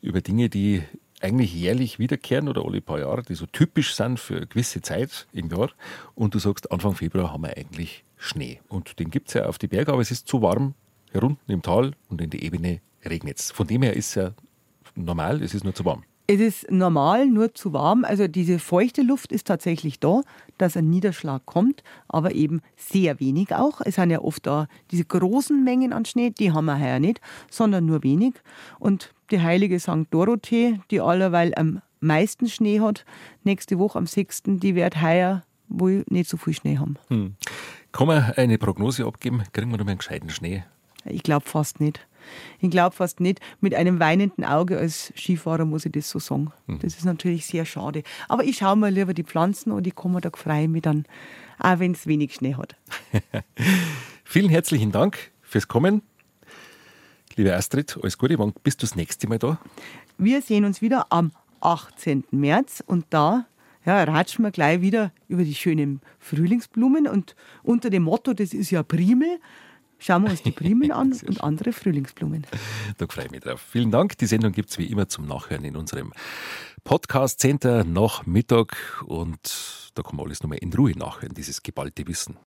Speaker 2: über Dinge, die eigentlich jährlich wiederkehren oder alle paar Jahre, die so typisch sind für eine gewisse Zeit im Jahr. Und du sagst, Anfang Februar haben wir eigentlich Schnee. Und den gibt es ja auf die Berge, aber es ist zu warm hier unten im Tal und in der Ebene regnet es. Von dem her ist es ja normal, es ist nur zu warm.
Speaker 3: Es ist normal, nur zu warm. Also diese feuchte Luft ist tatsächlich da, dass ein Niederschlag kommt, aber eben sehr wenig auch. Es sind ja oft da diese großen Mengen an Schnee, die haben wir heuer nicht, sondern nur wenig. Und die heilige St. Dorothee, die allerweil am meisten Schnee hat, nächste Woche am 6., die wird heuer wohl nicht so viel Schnee haben. Hm.
Speaker 2: Kann man eine Prognose abgeben? Kriegen wir noch mal einen gescheiten Schnee?
Speaker 3: Ich glaube fast nicht. Ich glaube fast nicht. Mit einem weinenden Auge als Skifahrer muss ich das so sagen. Mhm. Das ist natürlich sehr schade. Aber ich schaue mir lieber die Pflanzen und ich komme da freue mich dann, auch wenn es wenig Schnee hat.
Speaker 2: Vielen herzlichen Dank fürs Kommen. Liebe Astrid, alles Gute. Wann bist du das nächste Mal da?
Speaker 3: Wir sehen uns wieder am 18. März und da ja, ratschen wir gleich wieder über die schönen Frühlingsblumen und unter dem Motto, das ist ja Primel, schauen wir uns die Primeln an und andere Frühlingsblumen.
Speaker 2: Da freue ich mich drauf. Vielen Dank. Die Sendung gibt es wie immer zum Nachhören in unserem Podcast Center nach Mittag und da kann man alles nochmal in Ruhe nachhören, dieses geballte Wissen.